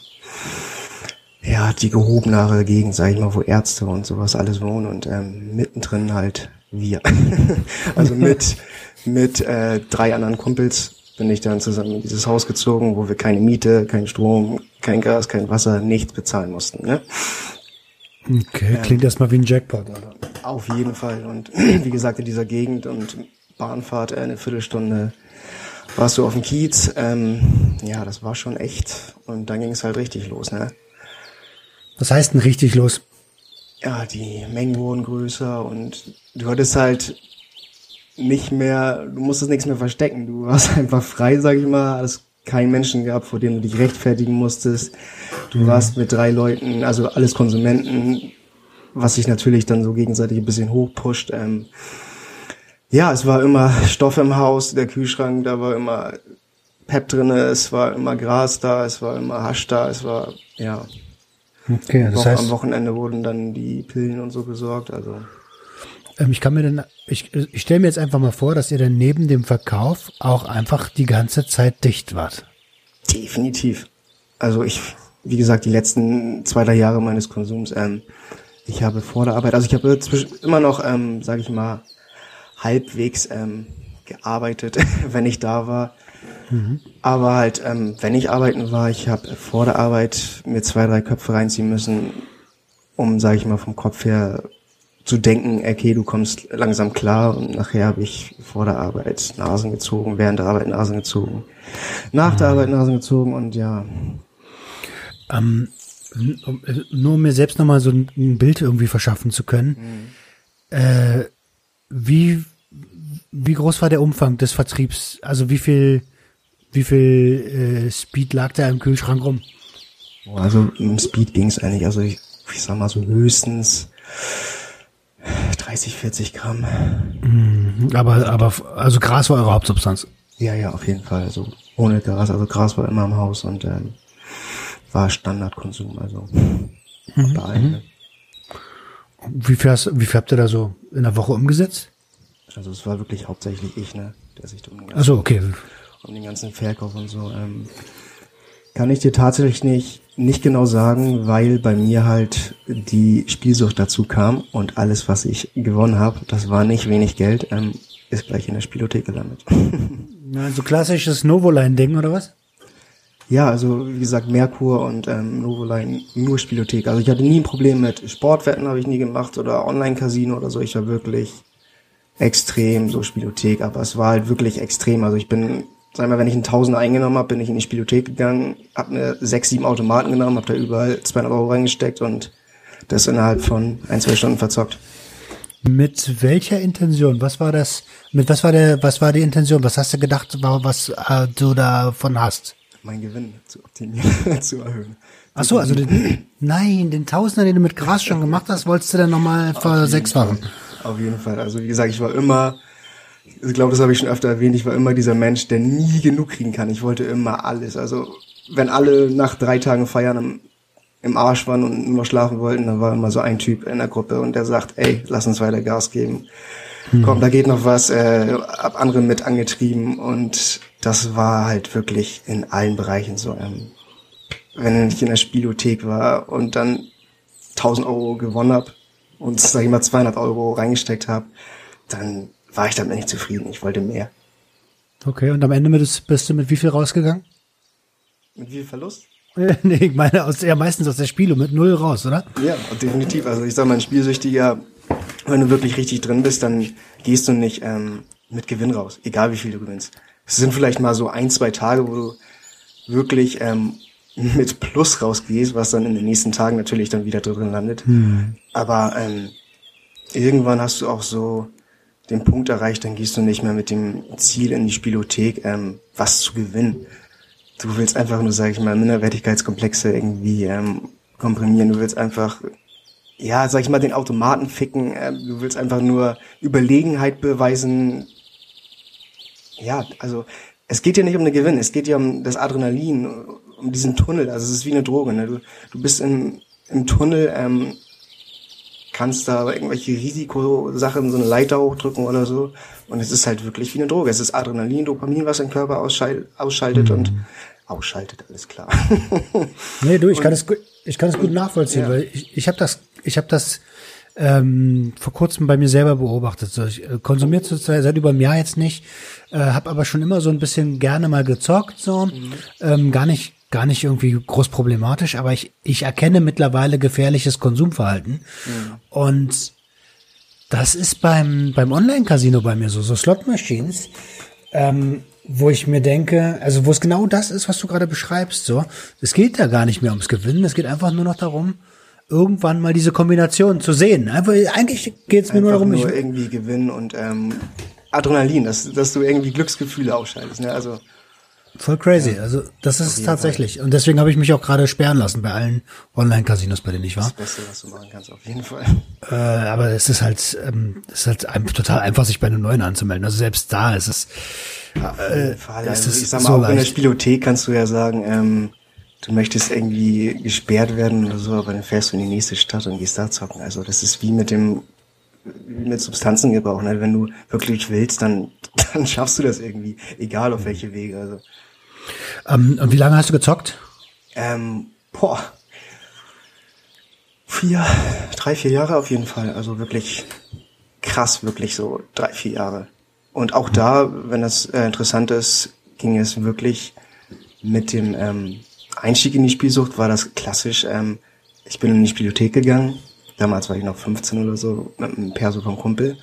ja, die gehobenere Gegend, sag ich mal, wo Ärzte und sowas alles wohnen und ähm, mittendrin halt wir. also mit, mit äh, drei anderen Kumpels bin ich dann zusammen in dieses Haus gezogen, wo wir keine Miete, kein Strom, kein Gas, kein Wasser, nichts bezahlen mussten. Ne? Okay, ähm, klingt erstmal wie ein Jackpot, oder? Auf jeden Fall. Und wie gesagt, in dieser Gegend und Bahnfahrt äh, eine Viertelstunde warst du auf dem Kiez. Ähm, ja, das war schon echt. Und dann ging es halt richtig los, ne? Was heißt denn richtig los? Ja, die Mengen wurden größer und du hattest halt nicht mehr, du musstest nichts mehr verstecken. Du warst einfach frei, sag ich mal. Es keinen Menschen gab, vor dem du dich rechtfertigen musstest. Du mhm. warst mit drei Leuten, also alles Konsumenten, was sich natürlich dann so gegenseitig ein bisschen hochpusht. Ähm, ja, es war immer Stoff im Haus, der Kühlschrank, da war immer Pep drinne, es war immer Gras da, es war immer Hasch da, es war, ja. Okay, das heißt, am Wochenende wurden dann die Pillen und so besorgt, also. Ähm, ich kann mir dann, ich, ich stelle mir jetzt einfach mal vor, dass ihr dann neben dem Verkauf auch einfach die ganze Zeit dicht wart. Definitiv. Also ich, wie gesagt, die letzten zwei, drei Jahre meines Konsums, ähm, ich habe vor der Arbeit, also ich habe immer noch, ähm, sage ich mal, halbwegs ähm, gearbeitet, wenn ich da war. Mhm. Aber halt, ähm, wenn ich arbeiten war, ich habe vor der Arbeit mir zwei, drei Köpfe reinziehen müssen, um, sage ich mal, vom Kopf her zu denken, okay, du kommst langsam klar und nachher habe ich vor der Arbeit Nasen gezogen, während der Arbeit Nasen gezogen, nach der Arbeit Nasen gezogen und ja. Ähm, nur um mir selbst nochmal so ein Bild irgendwie verschaffen zu können, mhm. äh, wie, wie groß war der Umfang des Vertriebs? Also wie viel, wie viel äh, Speed lag da im Kühlschrank rum? Also im Speed ging es eigentlich, also ich, ich sag mal so höchstens 30, 40 Gramm. Mhm, aber, aber, also Gras war eure Hauptsubstanz? Ja, ja, auf jeden Fall. Also ohne Gras, also Gras war immer im Haus und ähm, war Standardkonsum, also mhm, bei mhm. Wie viel, hast, wie viel habt ihr da so in der Woche umgesetzt? Also es war wirklich hauptsächlich ich, ne, der sich um den ganzen, also, okay. Um den ganzen Verkauf und so. Ähm, kann ich dir tatsächlich nicht nicht genau sagen, weil bei mir halt die Spielsucht dazu kam und alles, was ich gewonnen habe, das war nicht wenig Geld, ähm, ist gleich in der Spielothek gelandet. Ja, so klassisches Novoline-Ding oder was? Ja, also wie gesagt, Merkur und ähm, Novoline nur Spielothek. Also ich hatte nie ein Problem mit Sportwetten, habe ich nie gemacht oder Online-Casino oder so. Ich war wirklich extrem so Spielothek, aber es war halt wirklich extrem. Also ich bin Sag mal, wenn ich einen Tausender eingenommen habe, bin ich in die Spielothek gegangen, habe mir sechs, sieben Automaten genommen, habe da überall 200 Euro reingesteckt und das innerhalb von ein, zwei Stunden verzockt. Mit welcher Intention? Was war das? Mit was war der, was war die Intention? Was hast du gedacht, was äh, du davon hast? Mein Gewinn zu optimieren, zu erhöhen. Ach so, also den, nein, den Tausender, den du mit Gras schon gemacht hast, wolltest du dann nochmal versechsfachen. Auf jeden Fall. Also wie gesagt, ich war immer, ich glaube, das habe ich schon öfter erwähnt, ich war immer dieser Mensch, der nie genug kriegen kann. Ich wollte immer alles. Also wenn alle nach drei Tagen feiern im, im Arsch waren und nur schlafen wollten, dann war immer so ein Typ in der Gruppe und der sagt, ey, lass uns weiter Gas geben. Hm. Komm, da geht noch was, äh, ab andere mit angetrieben und das war halt wirklich in allen Bereichen so. Ähm, wenn ich in der Spielothek war und dann 1000 Euro gewonnen hab und sag ich mal 200 Euro reingesteckt habe, dann war ich damit nicht zufrieden. Ich wollte mehr. Okay, und am Ende bist du mit wie viel rausgegangen? Mit wie viel Verlust? nee, ich meine, aus, ja, meistens aus der Spielo mit null raus, oder? Ja, definitiv. Also ich sag mal, ein Spielsüchtiger, wenn du wirklich richtig drin bist, dann gehst du nicht ähm, mit Gewinn raus, egal wie viel du gewinnst. Es sind vielleicht mal so ein, zwei Tage, wo du wirklich ähm, mit Plus rausgehst, was dann in den nächsten Tagen natürlich dann wieder drin landet. Hm. Aber ähm, irgendwann hast du auch so den Punkt erreicht, dann gehst du nicht mehr mit dem Ziel in die Spielothek, ähm, was zu gewinnen. Du willst einfach nur, sag ich mal, Minderwertigkeitskomplexe irgendwie ähm, komprimieren. Du willst einfach, ja, sag ich mal, den Automaten ficken. Äh, du willst einfach nur Überlegenheit beweisen. Ja, also es geht ja nicht um den Gewinn, es geht ja um das Adrenalin, um diesen Tunnel. Also es ist wie eine Droge. Ne? Du, du bist im, im Tunnel, ähm, kannst da irgendwelche Risikosachen, so eine Leiter hochdrücken oder so. Und es ist halt wirklich wie eine Droge. Es ist Adrenalin, Dopamin, was dein Körper ausschaltet, ausschaltet mhm. und ausschaltet, alles klar. nee, du, ich kann es ich kann es gut nachvollziehen, ja. weil ich, ich habe das, ich habe das ähm, vor kurzem bei mir selber beobachtet. So, ich äh, konsumiere zurzeit seit über einem Jahr jetzt nicht, äh, habe aber schon immer so ein bisschen gerne mal gezockt, so mhm. ähm, gar nicht gar nicht irgendwie groß problematisch, aber ich, ich erkenne mittlerweile gefährliches Konsumverhalten. Mhm. Und das ist beim, beim Online-Casino bei mir so, so Slot-Machines, ähm, wo ich mir denke, also wo es genau das ist, was du gerade beschreibst, so. Es geht da gar nicht mehr ums Gewinnen, es geht einfach nur noch darum, irgendwann mal diese Kombination zu sehen. Einfach, eigentlich geht es mir nur darum, nur irgendwie gewinnen und ähm, Adrenalin, dass, dass du irgendwie Glücksgefühle ausschaltest. Ne? Also Voll crazy. Ja. Also das ist es tatsächlich. Fall. Und deswegen habe ich mich auch gerade sperren lassen bei allen Online-Casinos, bei denen ich war. Das Beste, was du machen kannst, auf jeden Fall. Äh, aber es ist halt, ähm, es ist halt ein, total einfach, sich bei einem neuen anzumelden. Also selbst da ist es. Äh, Fall, also ich sag mal, so auch leicht. in der Spielothek kannst du ja sagen, ähm, du möchtest irgendwie gesperrt werden oder so, aber dann fährst du in die nächste Stadt und gehst da zocken. Also das ist wie mit dem mit Substanzengebrauch. Ne? Wenn du wirklich willst, dann, dann schaffst du das irgendwie, egal auf welche Wege. Also ähm, und wie lange hast du gezockt? Ähm, boah. Vier, drei, vier Jahre auf jeden Fall. Also wirklich krass, wirklich so drei, vier Jahre. Und auch da, wenn das äh, interessant ist, ging es wirklich mit dem ähm, Einstieg in die Spielsucht, war das klassisch. Ähm, ich bin in die Bibliothek gegangen. Damals war ich noch 15 oder so, mit einem Perso vom Kumpel.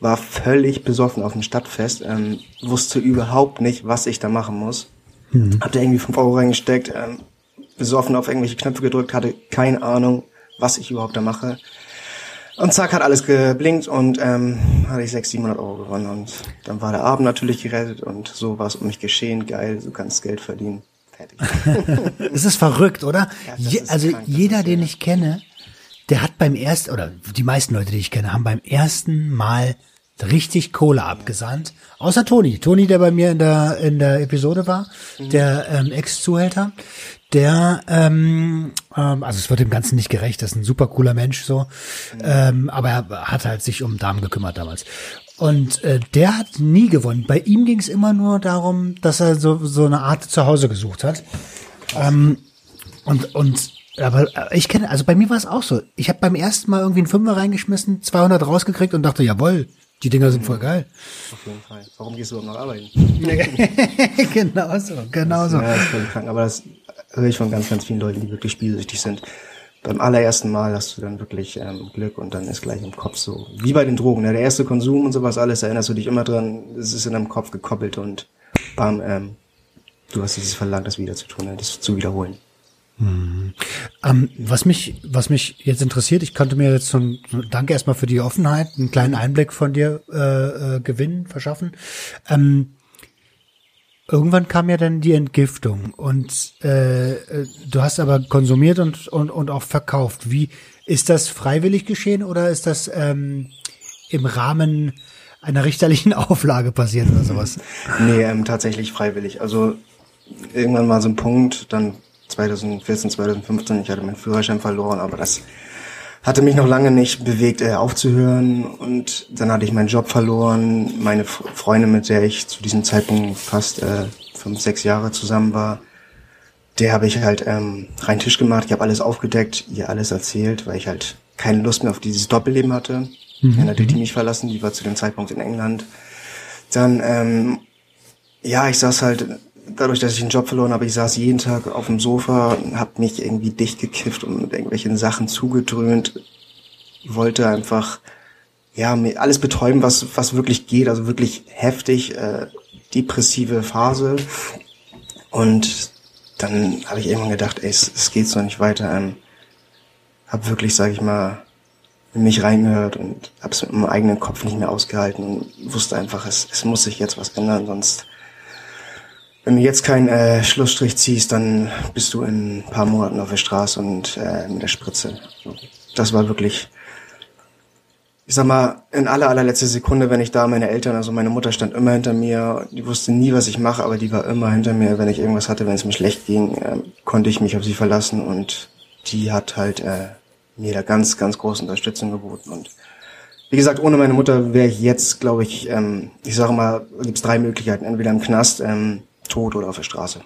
War völlig besoffen auf dem Stadtfest, ähm, wusste überhaupt nicht, was ich da machen muss. Mhm. Hab da irgendwie 5 Euro reingesteckt, ähm, besoffen auf irgendwelche Knöpfe gedrückt, hatte keine Ahnung, was ich überhaupt da mache. Und zack, hat alles geblinkt und ähm, hatte ich 600, 700 Euro gewonnen. Und dann war der Abend natürlich gerettet und so war es um mich geschehen. Geil, du kannst Geld verdienen. Fertig. es ist verrückt, oder? Ja, Je, also krank, jeder, den ich kenne, der hat beim ersten, oder die meisten Leute, die ich kenne, haben beim ersten Mal richtig Kohle abgesandt. Außer Toni. Toni, der bei mir in der, in der Episode war, mhm. der ähm, Ex-Zuhälter, der, ähm, ähm, also es wird dem Ganzen nicht gerecht, das ist ein super cooler Mensch so, mhm. ähm, aber er hat halt sich um Damen gekümmert damals. Und äh, der hat nie gewonnen. Bei ihm ging es immer nur darum, dass er so, so eine Art Zuhause gesucht hat. Ähm, und, und aber äh, ich kenne, also bei mir war es auch so. Ich habe beim ersten Mal irgendwie einen Fünfer reingeschmissen, 200 rausgekriegt und dachte, jawohl, die Dinger sind voll geil. Auf jeden Fall. Warum gehst du überhaupt noch arbeiten? genau so, genau so. Ja, das ist völlig krank. Aber das höre ich von ganz, ganz vielen Leuten, die wirklich spielsüchtig sind. Beim allerersten Mal hast du dann wirklich ähm, Glück und dann ist gleich im Kopf so, wie bei den Drogen, ne? der erste Konsum und sowas alles, erinnerst du dich immer dran, es ist in deinem Kopf gekoppelt und bam, ähm, du hast dieses Verlangen, das wieder zu tun, ne? das zu wiederholen. Hm. Ähm, was mich, was mich jetzt interessiert, ich konnte mir jetzt so ein, danke erstmal für die Offenheit, einen kleinen Einblick von dir äh, äh, gewinnen, verschaffen. Ähm, irgendwann kam ja dann die Entgiftung und äh, äh, du hast aber konsumiert und, und, und auch verkauft. Wie ist das freiwillig geschehen oder ist das ähm, im Rahmen einer richterlichen Auflage passiert oder sowas? nee, ähm, tatsächlich freiwillig. Also irgendwann war so ein Punkt, dann 2014, 2015, ich hatte meinen Führerschein verloren, aber das hatte mich noch lange nicht bewegt, äh, aufzuhören. Und dann hatte ich meinen Job verloren. Meine Freundin, mit der ich zu diesem Zeitpunkt fast äh, fünf, sechs Jahre zusammen war, der habe ich halt ähm, rein Tisch gemacht. Ich habe alles aufgedeckt, ihr alles erzählt, weil ich halt keine Lust mehr auf dieses Doppelleben hatte. Mhm. Dann hatte die mich verlassen, die war zu dem Zeitpunkt in England. Dann, ähm, ja, ich saß halt dadurch, dass ich einen Job verloren habe, ich saß jeden Tag auf dem Sofa, habe mich irgendwie dicht gekifft und mit irgendwelchen Sachen zugedröhnt, wollte einfach ja alles betäuben, was was wirklich geht, also wirklich heftig äh, depressive Phase. Und dann habe ich irgendwann gedacht, ey, es, es geht so nicht weiter. Ähm, hab wirklich, sag ich mal, in mich reingehört und hab's mit meinem eigenen Kopf nicht mehr ausgehalten und wusste einfach, es, es muss sich jetzt was ändern, sonst wenn du jetzt keinen äh, Schlussstrich ziehst, dann bist du in ein paar Monaten auf der Straße und äh, mit der Spritze. Das war wirklich, ich sag mal, in aller allerletzter Sekunde, wenn ich da meine Eltern, also meine Mutter stand immer hinter mir, die wusste nie, was ich mache, aber die war immer hinter mir, wenn ich irgendwas hatte, wenn es mir schlecht ging, äh, konnte ich mich auf sie verlassen und die hat halt äh, mir da ganz, ganz große Unterstützung geboten und wie gesagt, ohne meine Mutter wäre ich jetzt, glaube ich, ähm, ich sage mal, gibt's drei Möglichkeiten. Entweder im Knast, ähm, tot oder auf der Straße.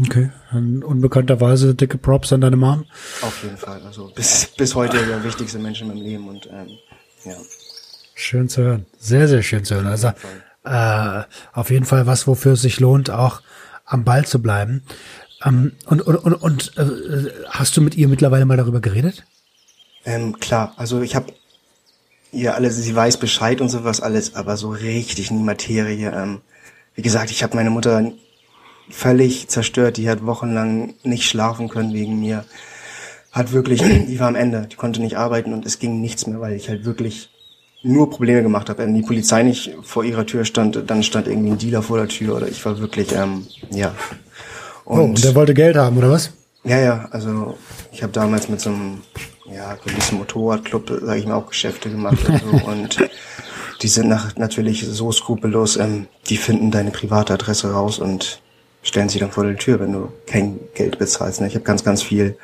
Okay, und unbekannterweise dicke Props an deine Mom. Auf jeden Fall, also bis, bis heute der wichtigste Mensch in meinem Leben und ähm, ja. Schön zu hören, sehr, sehr schön zu hören. Also äh, auf jeden Fall was, wofür es sich lohnt, auch am Ball zu bleiben. Ähm, und und, und, und äh, hast du mit ihr mittlerweile mal darüber geredet? Ähm, klar, also ich habe ihr alles, sie weiß Bescheid und sowas alles, aber so richtig in die Materie ähm, wie gesagt, ich habe meine Mutter völlig zerstört. Die hat wochenlang nicht schlafen können wegen mir. Hat wirklich, die war am Ende. Die konnte nicht arbeiten und es ging nichts mehr, weil ich halt wirklich nur Probleme gemacht habe. Wenn die Polizei nicht vor ihrer Tür stand, dann stand irgendwie ein Dealer vor der Tür oder ich war wirklich, ähm, ja. Und, oh, und der wollte Geld haben, oder was? Ja, ja, also ich habe damals mit so einem, ja, gewissen Motorradclub, sage ich mal, auch Geschäfte gemacht und so. und die sind nach, natürlich so skrupellos, ähm, die finden deine private Adresse raus und stellen sie dann vor die Tür, wenn du kein Geld bezahlst. Ne? Ich habe ganz, ganz viel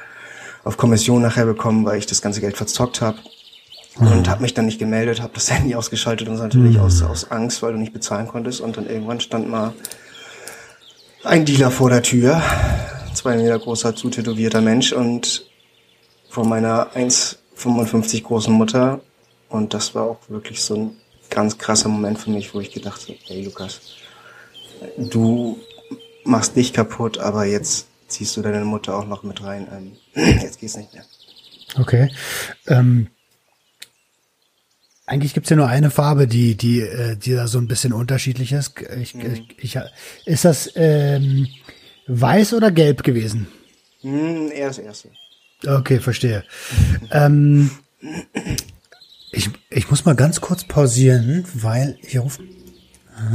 auf Kommission nachher bekommen, weil ich das ganze Geld verzockt habe. Mhm. Und habe mich dann nicht gemeldet, habe das Handy ausgeschaltet und natürlich mhm. aus, aus Angst, weil du nicht bezahlen konntest. Und dann irgendwann stand mal ein Dealer vor der Tür, zwei Meter großer, zutätowierter Mensch und vor meiner 1,55 großen Mutter. Und das war auch wirklich so ein ganz krasser Moment für mich, wo ich gedacht habe, hey Lukas, du machst dich kaputt, aber jetzt ziehst du deine Mutter auch noch mit rein. Ähm, jetzt geht's nicht mehr. Okay. Ähm, eigentlich gibt's ja nur eine Farbe, die, die, äh, die da so ein bisschen unterschiedlich ist. Ich, mhm. ich, ich, ist das ähm, weiß oder gelb gewesen? Mhm, eher das erste. Okay, verstehe. ähm, ich, ich muss mal ganz kurz pausieren, weil hier ruft.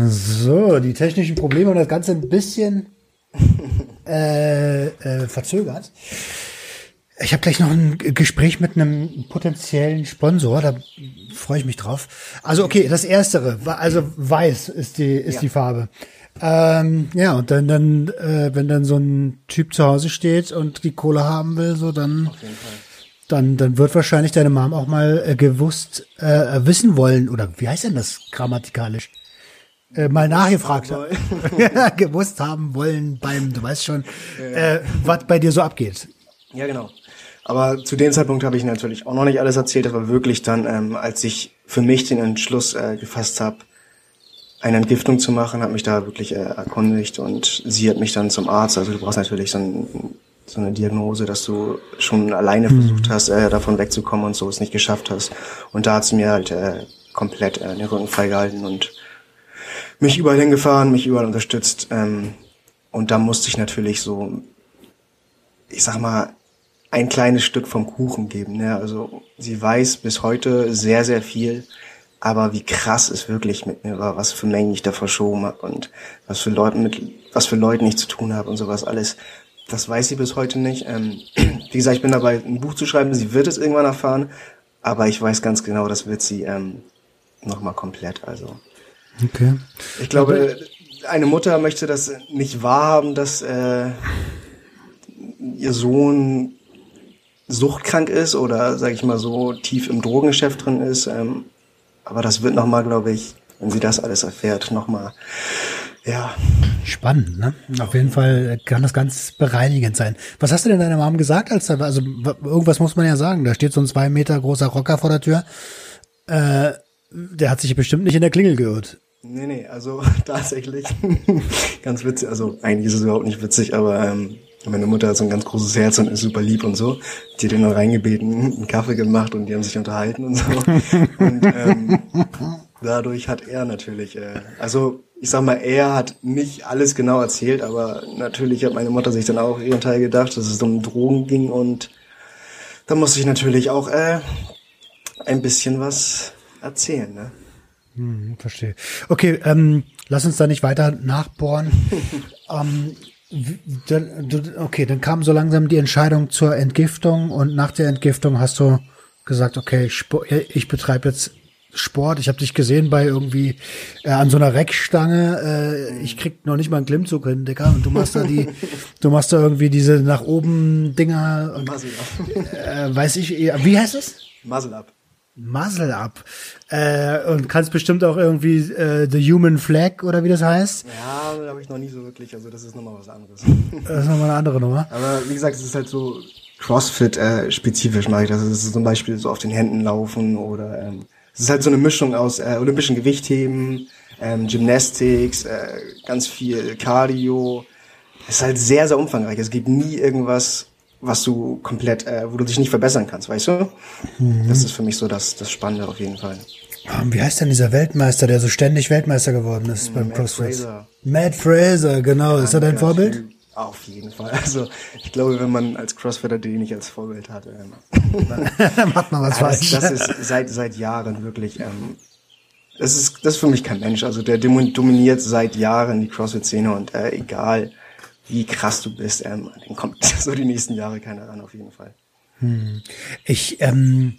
So, die technischen Probleme und das Ganze ein bisschen äh, äh, verzögert. Ich habe gleich noch ein Gespräch mit einem potenziellen Sponsor, da freue ich mich drauf. Also okay, das Erstere, also weiß ist die ist ja. die Farbe. Ähm, ja, und dann, dann äh, wenn dann so ein Typ zu Hause steht und die Kohle haben will, so dann dann, dann wird wahrscheinlich deine Mom auch mal äh, gewusst äh, wissen wollen, oder wie heißt denn das grammatikalisch? Äh, mal nachgefragt haben. gewusst haben wollen beim, du weißt schon, äh, was bei dir so abgeht. Ja, genau. Aber zu dem Zeitpunkt habe ich natürlich auch noch nicht alles erzählt. Das war wirklich dann, ähm, als ich für mich den Entschluss äh, gefasst habe, eine Entgiftung zu machen, habe mich da wirklich äh, erkundigt und sie hat mich dann zum Arzt. Also du brauchst natürlich so ein so eine Diagnose, dass du schon alleine mhm. versucht hast, äh, davon wegzukommen und so es nicht geschafft hast. Und da hat sie mir halt äh, komplett äh, den Rücken freigehalten und mich überall hingefahren, mich überall unterstützt. Ähm, und da musste ich natürlich so, ich sag mal, ein kleines Stück vom Kuchen geben. Ne? Also sie weiß bis heute sehr, sehr viel, aber wie krass es wirklich mit mir war, was für Mengen ich da verschoben habe und was für Leuten mit, was für Leuten ich zu tun habe und sowas alles. Das weiß sie bis heute nicht. Ähm, wie gesagt, ich bin dabei, ein Buch zu schreiben. Sie wird es irgendwann erfahren, aber ich weiß ganz genau, das wird sie ähm, nochmal komplett. Also okay. Ich glaube, eine Mutter möchte das nicht wahrhaben, dass äh, ihr Sohn suchtkrank ist oder, sage ich mal so, tief im Drogengeschäft drin ist. Ähm, aber das wird nochmal, glaube ich, wenn sie das alles erfährt, nochmal, ja. Spannend, ne? Auf jeden Fall kann das ganz bereinigend sein. Was hast du denn deiner Mom gesagt, als da, also irgendwas muss man ja sagen. Da steht so ein zwei Meter großer Rocker vor der Tür. Äh, der hat sich bestimmt nicht in der Klingel geirrt. Nee, nee, also tatsächlich ganz witzig. Also eigentlich ist es überhaupt nicht witzig, aber ähm, meine Mutter hat so ein ganz großes Herz und ist super lieb und so. Die hat den noch reingebeten, einen Kaffee gemacht und die haben sich unterhalten und so. und ähm, dadurch hat er natürlich, äh, also ich sag mal, er hat nicht alles genau erzählt, aber natürlich hat meine Mutter sich dann auch ihren Teil gedacht, dass es um Drogen ging und da musste ich natürlich auch äh, ein bisschen was erzählen, ne? Hm, verstehe. Okay, ähm, lass uns da nicht weiter nachbohren. ähm, okay, dann kam so langsam die Entscheidung zur Entgiftung und nach der Entgiftung hast du gesagt, okay, ich betreibe jetzt Sport. Ich habe dich gesehen bei irgendwie äh, an so einer Reckstange. Äh, ich krieg noch nicht mal einen Klimmzug hin, Digga. Und du machst da die, du machst da irgendwie diese nach oben Dinger. Und, äh, weiß ich, wie heißt es? Muzzle Up. Muzzle Up. Äh, und kannst bestimmt auch irgendwie äh, The Human Flag oder wie das heißt. Ja, da habe ich noch nie so wirklich. Also das ist nochmal was anderes. Das ist nochmal eine andere Nummer. Aber wie gesagt, es ist halt so CrossFit-spezifisch äh, mache ich das. Es ist zum Beispiel so auf den Händen laufen oder ähm, es ist halt so eine Mischung aus äh, olympischen Gewichtheben, ähm, Gymnastics, äh, ganz viel Cardio. Es ist halt sehr, sehr umfangreich. Es gibt nie irgendwas, was du komplett, äh, wo du dich nicht verbessern kannst, weißt du? Mhm. Das ist für mich so das, das Spannende auf jeden Fall. Wie heißt denn dieser Weltmeister, der so ständig Weltmeister geworden ist beim Matt CrossFit? Fraser. Matt Fraser, genau. Ja, ist er dein Vorbild? Auf jeden Fall. Also ich glaube, wenn man als Crossfitter den nicht als Vorbild hat, ähm, macht man was falsch. Das, das ist seit seit Jahren wirklich. Ähm, das ist das ist für mich kein Mensch. Also der dominiert seit Jahren die CrossFit-Szene und äh, egal wie krass du bist, ähm, den kommt so die nächsten Jahre keiner ran auf jeden Fall. Hm. Ich ähm,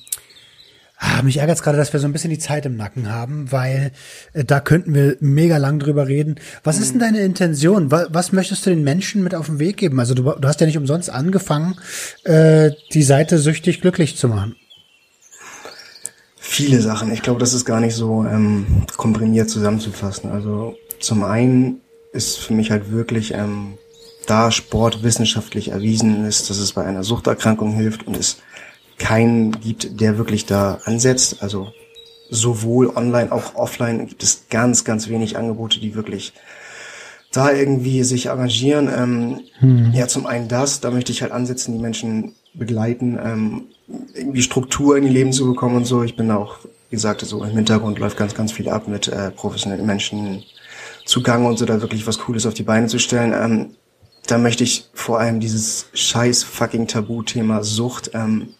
mich ärgert gerade, dass wir so ein bisschen die Zeit im Nacken haben, weil äh, da könnten wir mega lang drüber reden. Was ist denn deine Intention? Was, was möchtest du den Menschen mit auf den Weg geben? Also du, du hast ja nicht umsonst angefangen, äh, die Seite süchtig glücklich zu machen. Viele Sachen. Ich glaube, das ist gar nicht so ähm, komprimiert zusammenzufassen. Also zum einen ist für mich halt wirklich, ähm, da Sport wissenschaftlich erwiesen ist, dass es bei einer Suchterkrankung hilft und es keinen gibt, der wirklich da ansetzt. Also sowohl online auch offline gibt es ganz, ganz wenig Angebote, die wirklich da irgendwie sich arrangieren. Ähm, hm. Ja, zum einen das, da möchte ich halt ansetzen, die Menschen begleiten, ähm, irgendwie Struktur in die Leben zu bekommen und so. Ich bin auch, wie gesagt, so im Hintergrund läuft ganz, ganz viel ab mit äh, professionellen Menschen zugange und so, da wirklich was Cooles auf die Beine zu stellen. Ähm, da möchte ich vor allem dieses scheiß fucking Tabuthema Sucht ähm,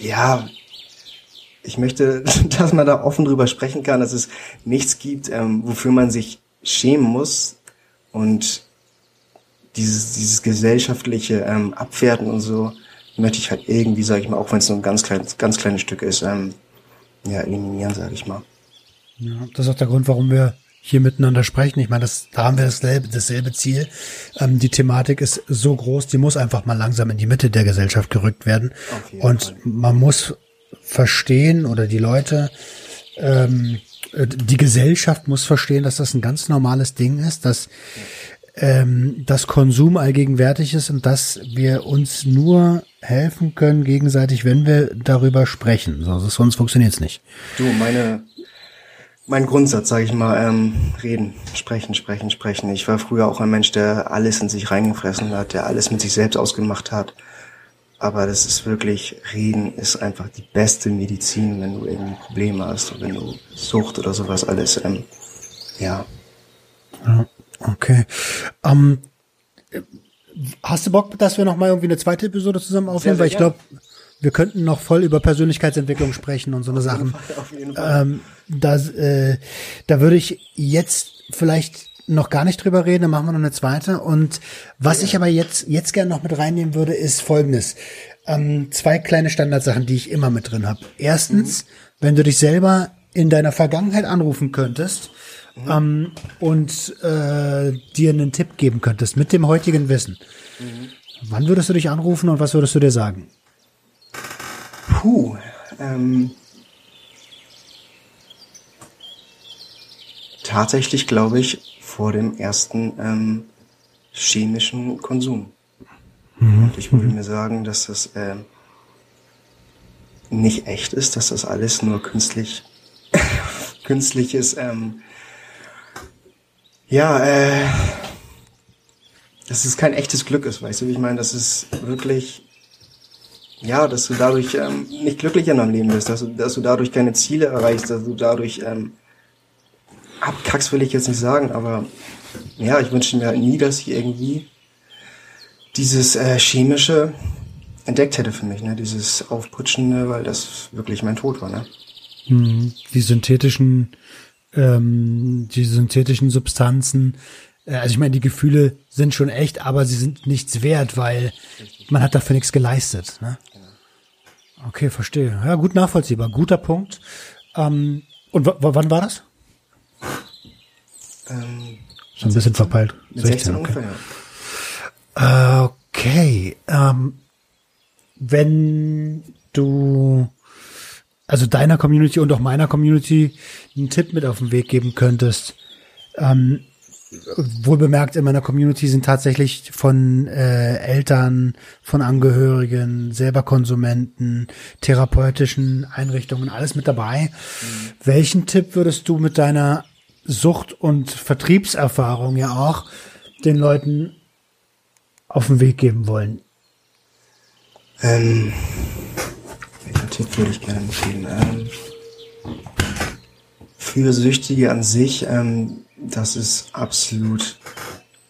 ja, ich möchte, dass man da offen drüber sprechen kann, dass es nichts gibt, ähm, wofür man sich schämen muss und dieses, dieses gesellschaftliche ähm, Abwerten und so möchte ich halt irgendwie, sage ich mal, auch wenn es nur ein ganz kleines, ganz kleines Stück ist, ähm, ja, eliminieren, sage ich mal. Ja, das ist auch der Grund, warum wir hier miteinander sprechen. Ich meine, das, da haben wir dasselbe, dasselbe Ziel. Ähm, die Thematik ist so groß, die muss einfach mal langsam in die Mitte der Gesellschaft gerückt werden. Und Fall. man muss verstehen oder die Leute, ähm, die Gesellschaft muss verstehen, dass das ein ganz normales Ding ist, dass ähm, das Konsum allgegenwärtig ist und dass wir uns nur helfen können gegenseitig, wenn wir darüber sprechen. sonst funktioniert es nicht. Du, meine mein Grundsatz, sage ich mal, ähm, reden, sprechen, sprechen, sprechen. Ich war früher auch ein Mensch, der alles in sich reingefressen hat, der alles mit sich selbst ausgemacht hat. Aber das ist wirklich, reden ist einfach die beste Medizin, wenn du irgendwie Probleme hast, wenn du Sucht oder sowas alles, ähm, ja. okay. Um, ähm, hast du Bock, dass wir noch mal irgendwie eine zweite Episode zusammen aufnehmen? sehr Weil ich glaube, wir könnten noch voll über Persönlichkeitsentwicklung sprechen und so eine Sachen. Fall, auf jeden Fall. Ähm, das, äh, da würde ich jetzt vielleicht noch gar nicht drüber reden, dann machen wir noch eine zweite. Und was ich aber jetzt, jetzt gerne noch mit reinnehmen würde, ist folgendes. Ähm, zwei kleine Standardsachen, die ich immer mit drin habe. Erstens, wenn du dich selber in deiner Vergangenheit anrufen könntest ähm, und äh, dir einen Tipp geben könntest mit dem heutigen Wissen. Wann würdest du dich anrufen und was würdest du dir sagen? Puh. Ähm, tatsächlich glaube ich vor dem ersten ähm, chemischen Konsum. Und ich würde mir sagen, dass das ähm, nicht echt ist, dass das alles nur künstlich künstliches ähm, ja äh, dass es kein echtes Glück ist, weißt du, wie ich meine, dass es wirklich ja, dass du dadurch ähm, nicht glücklich in deinem Leben bist, dass du, dass du dadurch keine Ziele erreichst, dass du dadurch ähm, abkackst, will ich jetzt nicht sagen, aber ja, ich wünsche mir halt nie, dass ich irgendwie dieses äh, chemische entdeckt hätte für mich, ne, dieses Aufputschende, weil das wirklich mein Tod war, ne. die synthetischen, ähm, die synthetischen Substanzen. Äh, also ich meine, die Gefühle sind schon echt, aber sie sind nichts wert, weil man hat dafür nichts geleistet. Ne? Okay, verstehe. Ja, gut nachvollziehbar. Guter Punkt. Ähm, und wann war das? Ähm, Schon ein bisschen verpeilt. mit 16 okay. ungefähr, ja. Okay. Ähm, wenn du also deiner Community und auch meiner Community einen Tipp mit auf den Weg geben könntest, ähm, wohl bemerkt, in meiner Community sind tatsächlich von äh, Eltern, von Angehörigen, selber Konsumenten, therapeutischen Einrichtungen, alles mit dabei. Welchen Tipp würdest du mit deiner Sucht- und Vertriebserfahrung ja auch den Leuten auf den Weg geben wollen? Ähm, welchen Tipp würde ich gerne mitgeben? Ähm, für Süchtige an sich, ähm, dass es absolut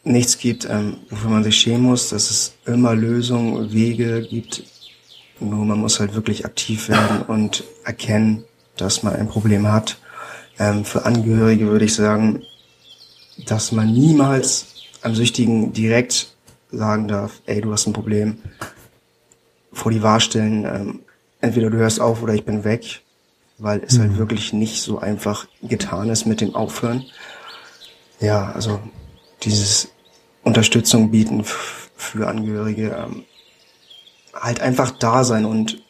nichts gibt, ähm, wofür man sich schämen muss, dass es immer Lösungen, Wege gibt. Nur man muss halt wirklich aktiv werden und erkennen, dass man ein Problem hat. Ähm, für Angehörige würde ich sagen, dass man niemals einem Süchtigen direkt sagen darf, ey, du hast ein Problem, vor die Wahr stellen, ähm, entweder du hörst auf oder ich bin weg, weil es halt wirklich nicht so einfach getan ist mit dem Aufhören. Ja, also dieses Unterstützung bieten für Angehörige, ähm, halt einfach da sein und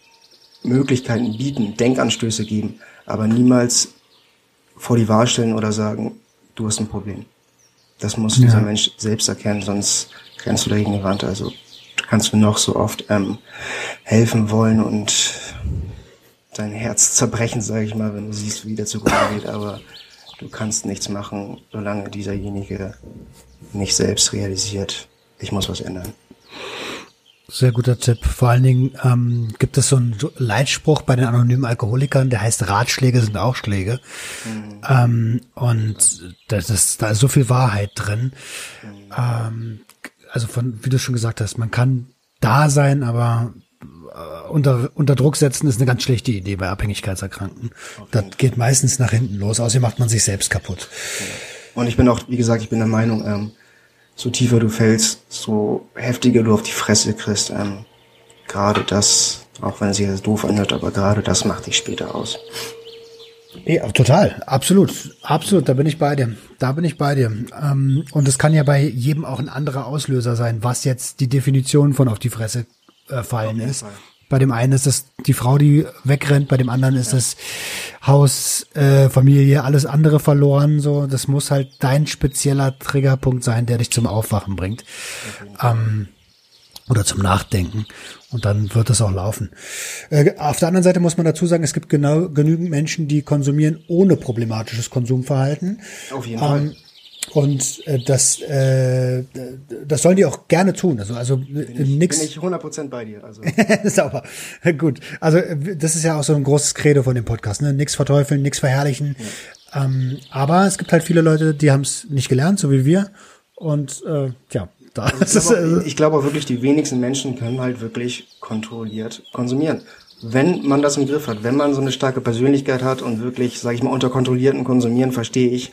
Möglichkeiten bieten, Denkanstöße geben, aber niemals vor die Wahr stellen oder sagen, du hast ein Problem. Das muss dieser Mensch selbst erkennen, sonst rennst du da gegen die Wand. Also du kannst mir noch so oft ähm, helfen wollen und dein Herz zerbrechen, sage ich mal, wenn du siehst, wie der zugrunde geht, aber du kannst nichts machen, solange dieserjenige nicht selbst realisiert, ich muss was ändern. Sehr guter Tipp. Vor allen Dingen ähm, gibt es so einen Leitspruch bei den anonymen Alkoholikern, der heißt Ratschläge sind auch Schläge. Ähm, und das ist, da ist so viel Wahrheit drin. Ähm, also von, wie du schon gesagt hast, man kann da sein, aber äh, unter, unter Druck setzen ist eine ganz schlechte Idee bei Abhängigkeitserkrankten. Das geht meistens nach hinten los, außerdem macht man sich selbst kaputt. Und ich bin auch, wie gesagt, ich bin der Meinung, ähm, so tiefer du fällst, so heftiger du auf die Fresse kriegst. Ähm, gerade das, auch wenn es sich doof anhört, aber gerade das macht dich später aus. Ja, total, absolut, absolut, da bin ich bei dir, da bin ich bei dir. Ähm, und es kann ja bei jedem auch ein anderer Auslöser sein, was jetzt die Definition von auf die Fresse äh, fallen ist. Fall. Bei dem einen ist es die Frau, die wegrennt, bei dem anderen ist es Haus, äh, Familie, alles andere verloren. So, das muss halt dein spezieller Triggerpunkt sein, der dich zum Aufwachen bringt. Ähm, oder zum Nachdenken. Und dann wird es auch laufen. Äh, auf der anderen Seite muss man dazu sagen, es gibt genau genügend Menschen, die konsumieren ohne problematisches Konsumverhalten. Auf jeden Ähm, Fall. Und äh, das, äh, das sollen die auch gerne tun. Also, also äh, nix. Bin ich 100% bei dir. Also Sauber. Gut. Also äh, das ist ja auch so ein großes Credo von dem Podcast. Ne? Nix verteufeln, nix verherrlichen. Ähm, aber es gibt halt viele Leute, die haben es nicht gelernt, so wie wir. Und äh, ja, Also ich glaube auch, glaub auch wirklich, die wenigsten Menschen können halt wirklich kontrolliert konsumieren. Wenn man das im Griff hat, wenn man so eine starke Persönlichkeit hat und wirklich, sage ich mal, unter kontrollierten Konsumieren verstehe ich,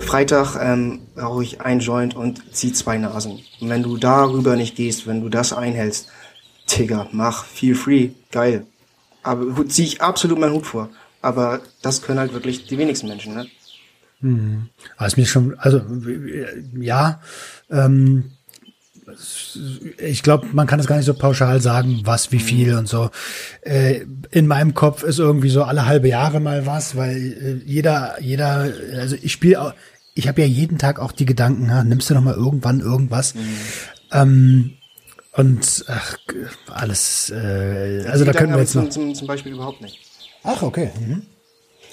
Freitag ähm, rauche ich ein Joint und zieh zwei Nasen. Und wenn du darüber nicht gehst, wenn du das einhältst, Digga, mach, feel free, geil. Aber ziehe ich absolut meinen Hut vor. Aber das können halt wirklich die wenigsten Menschen, ne? Hm. Also mir schon, also ja, ähm, ich glaube, man kann es gar nicht so pauschal sagen, was, wie viel und so. Äh, in meinem Kopf ist irgendwie so alle halbe Jahre mal was, weil äh, jeder, jeder, also ich spiele, ich habe ja jeden Tag auch die Gedanken, ha, nimmst du noch mal irgendwann irgendwas? Mhm. Ähm, und ach, alles, äh, also da können wir jetzt noch. Zum, zum Beispiel überhaupt nicht. Ach, okay. Mhm.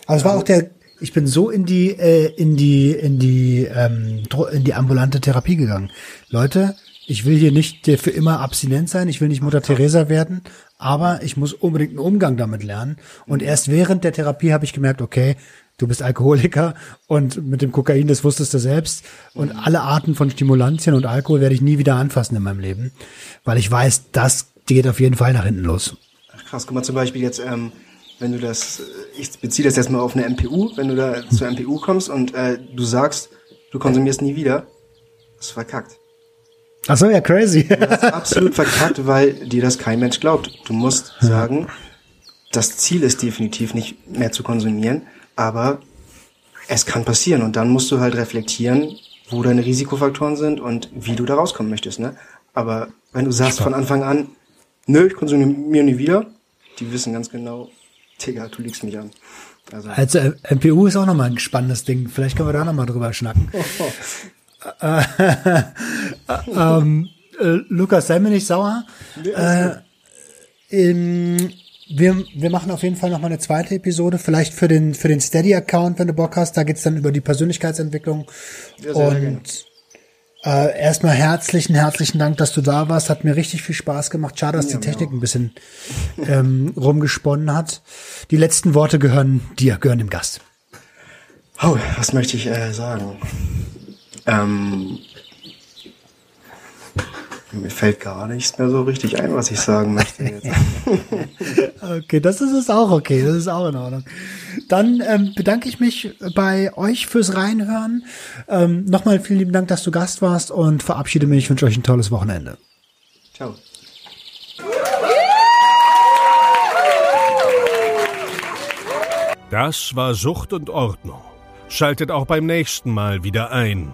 Aber es war auch der, ich bin so in die, äh, in die, in die, ähm, in die ambulante Therapie gegangen. Leute, ich will hier nicht für immer abstinent sein, ich will nicht Mutter Teresa werden, aber ich muss unbedingt einen Umgang damit lernen. Und erst während der Therapie habe ich gemerkt, okay, du bist Alkoholiker und mit dem Kokain, das wusstest du selbst. Und alle Arten von Stimulantien und Alkohol werde ich nie wieder anfassen in meinem Leben, weil ich weiß, das geht auf jeden Fall nach hinten los. Krass, guck mal zum Beispiel jetzt, ähm, wenn du das, ich beziehe das jetzt mal auf eine MPU, wenn du da zur MPU kommst und äh, du sagst, du konsumierst nie wieder, das ist verkackt. Ach so, ja, crazy. das ist absolut verkackt, weil dir das kein Mensch glaubt. Du musst sagen, das Ziel ist definitiv nicht mehr zu konsumieren, aber es kann passieren und dann musst du halt reflektieren, wo deine Risikofaktoren sind und wie du da rauskommen möchtest, ne? Aber wenn du sagst von Anfang an, nö, ich konsumiere nie wieder, die wissen ganz genau, Digga, du liegst mich an. Also, also MPU ist auch nochmal ein spannendes Ding. Vielleicht können wir da nochmal drüber schnacken. ähm, äh, Lukas, sei mir nicht sauer. Äh, in, wir, wir machen auf jeden Fall noch mal eine zweite Episode, vielleicht für den, für den Steady-Account, wenn du Bock hast. Da geht's dann über die Persönlichkeitsentwicklung. Ja, und äh, erstmal herzlichen, herzlichen Dank, dass du da warst. Hat mir richtig viel Spaß gemacht. Schade, dass ja, die Technik ein bisschen ähm, rumgesponnen hat. Die letzten Worte gehören dir, gehören dem Gast. Oh, was möchte ich äh, sagen? Ähm, mir fällt gar nichts mehr so richtig ein, was ich sagen möchte jetzt. okay, das ist es auch okay, das ist auch in Ordnung. Dann ähm, bedanke ich mich bei euch fürs Reinhören. Ähm, Nochmal vielen lieben Dank, dass du Gast warst und verabschiede mich. Ich wünsche euch ein tolles Wochenende. Ciao. Das war Sucht und Ordnung. Schaltet auch beim nächsten Mal wieder ein.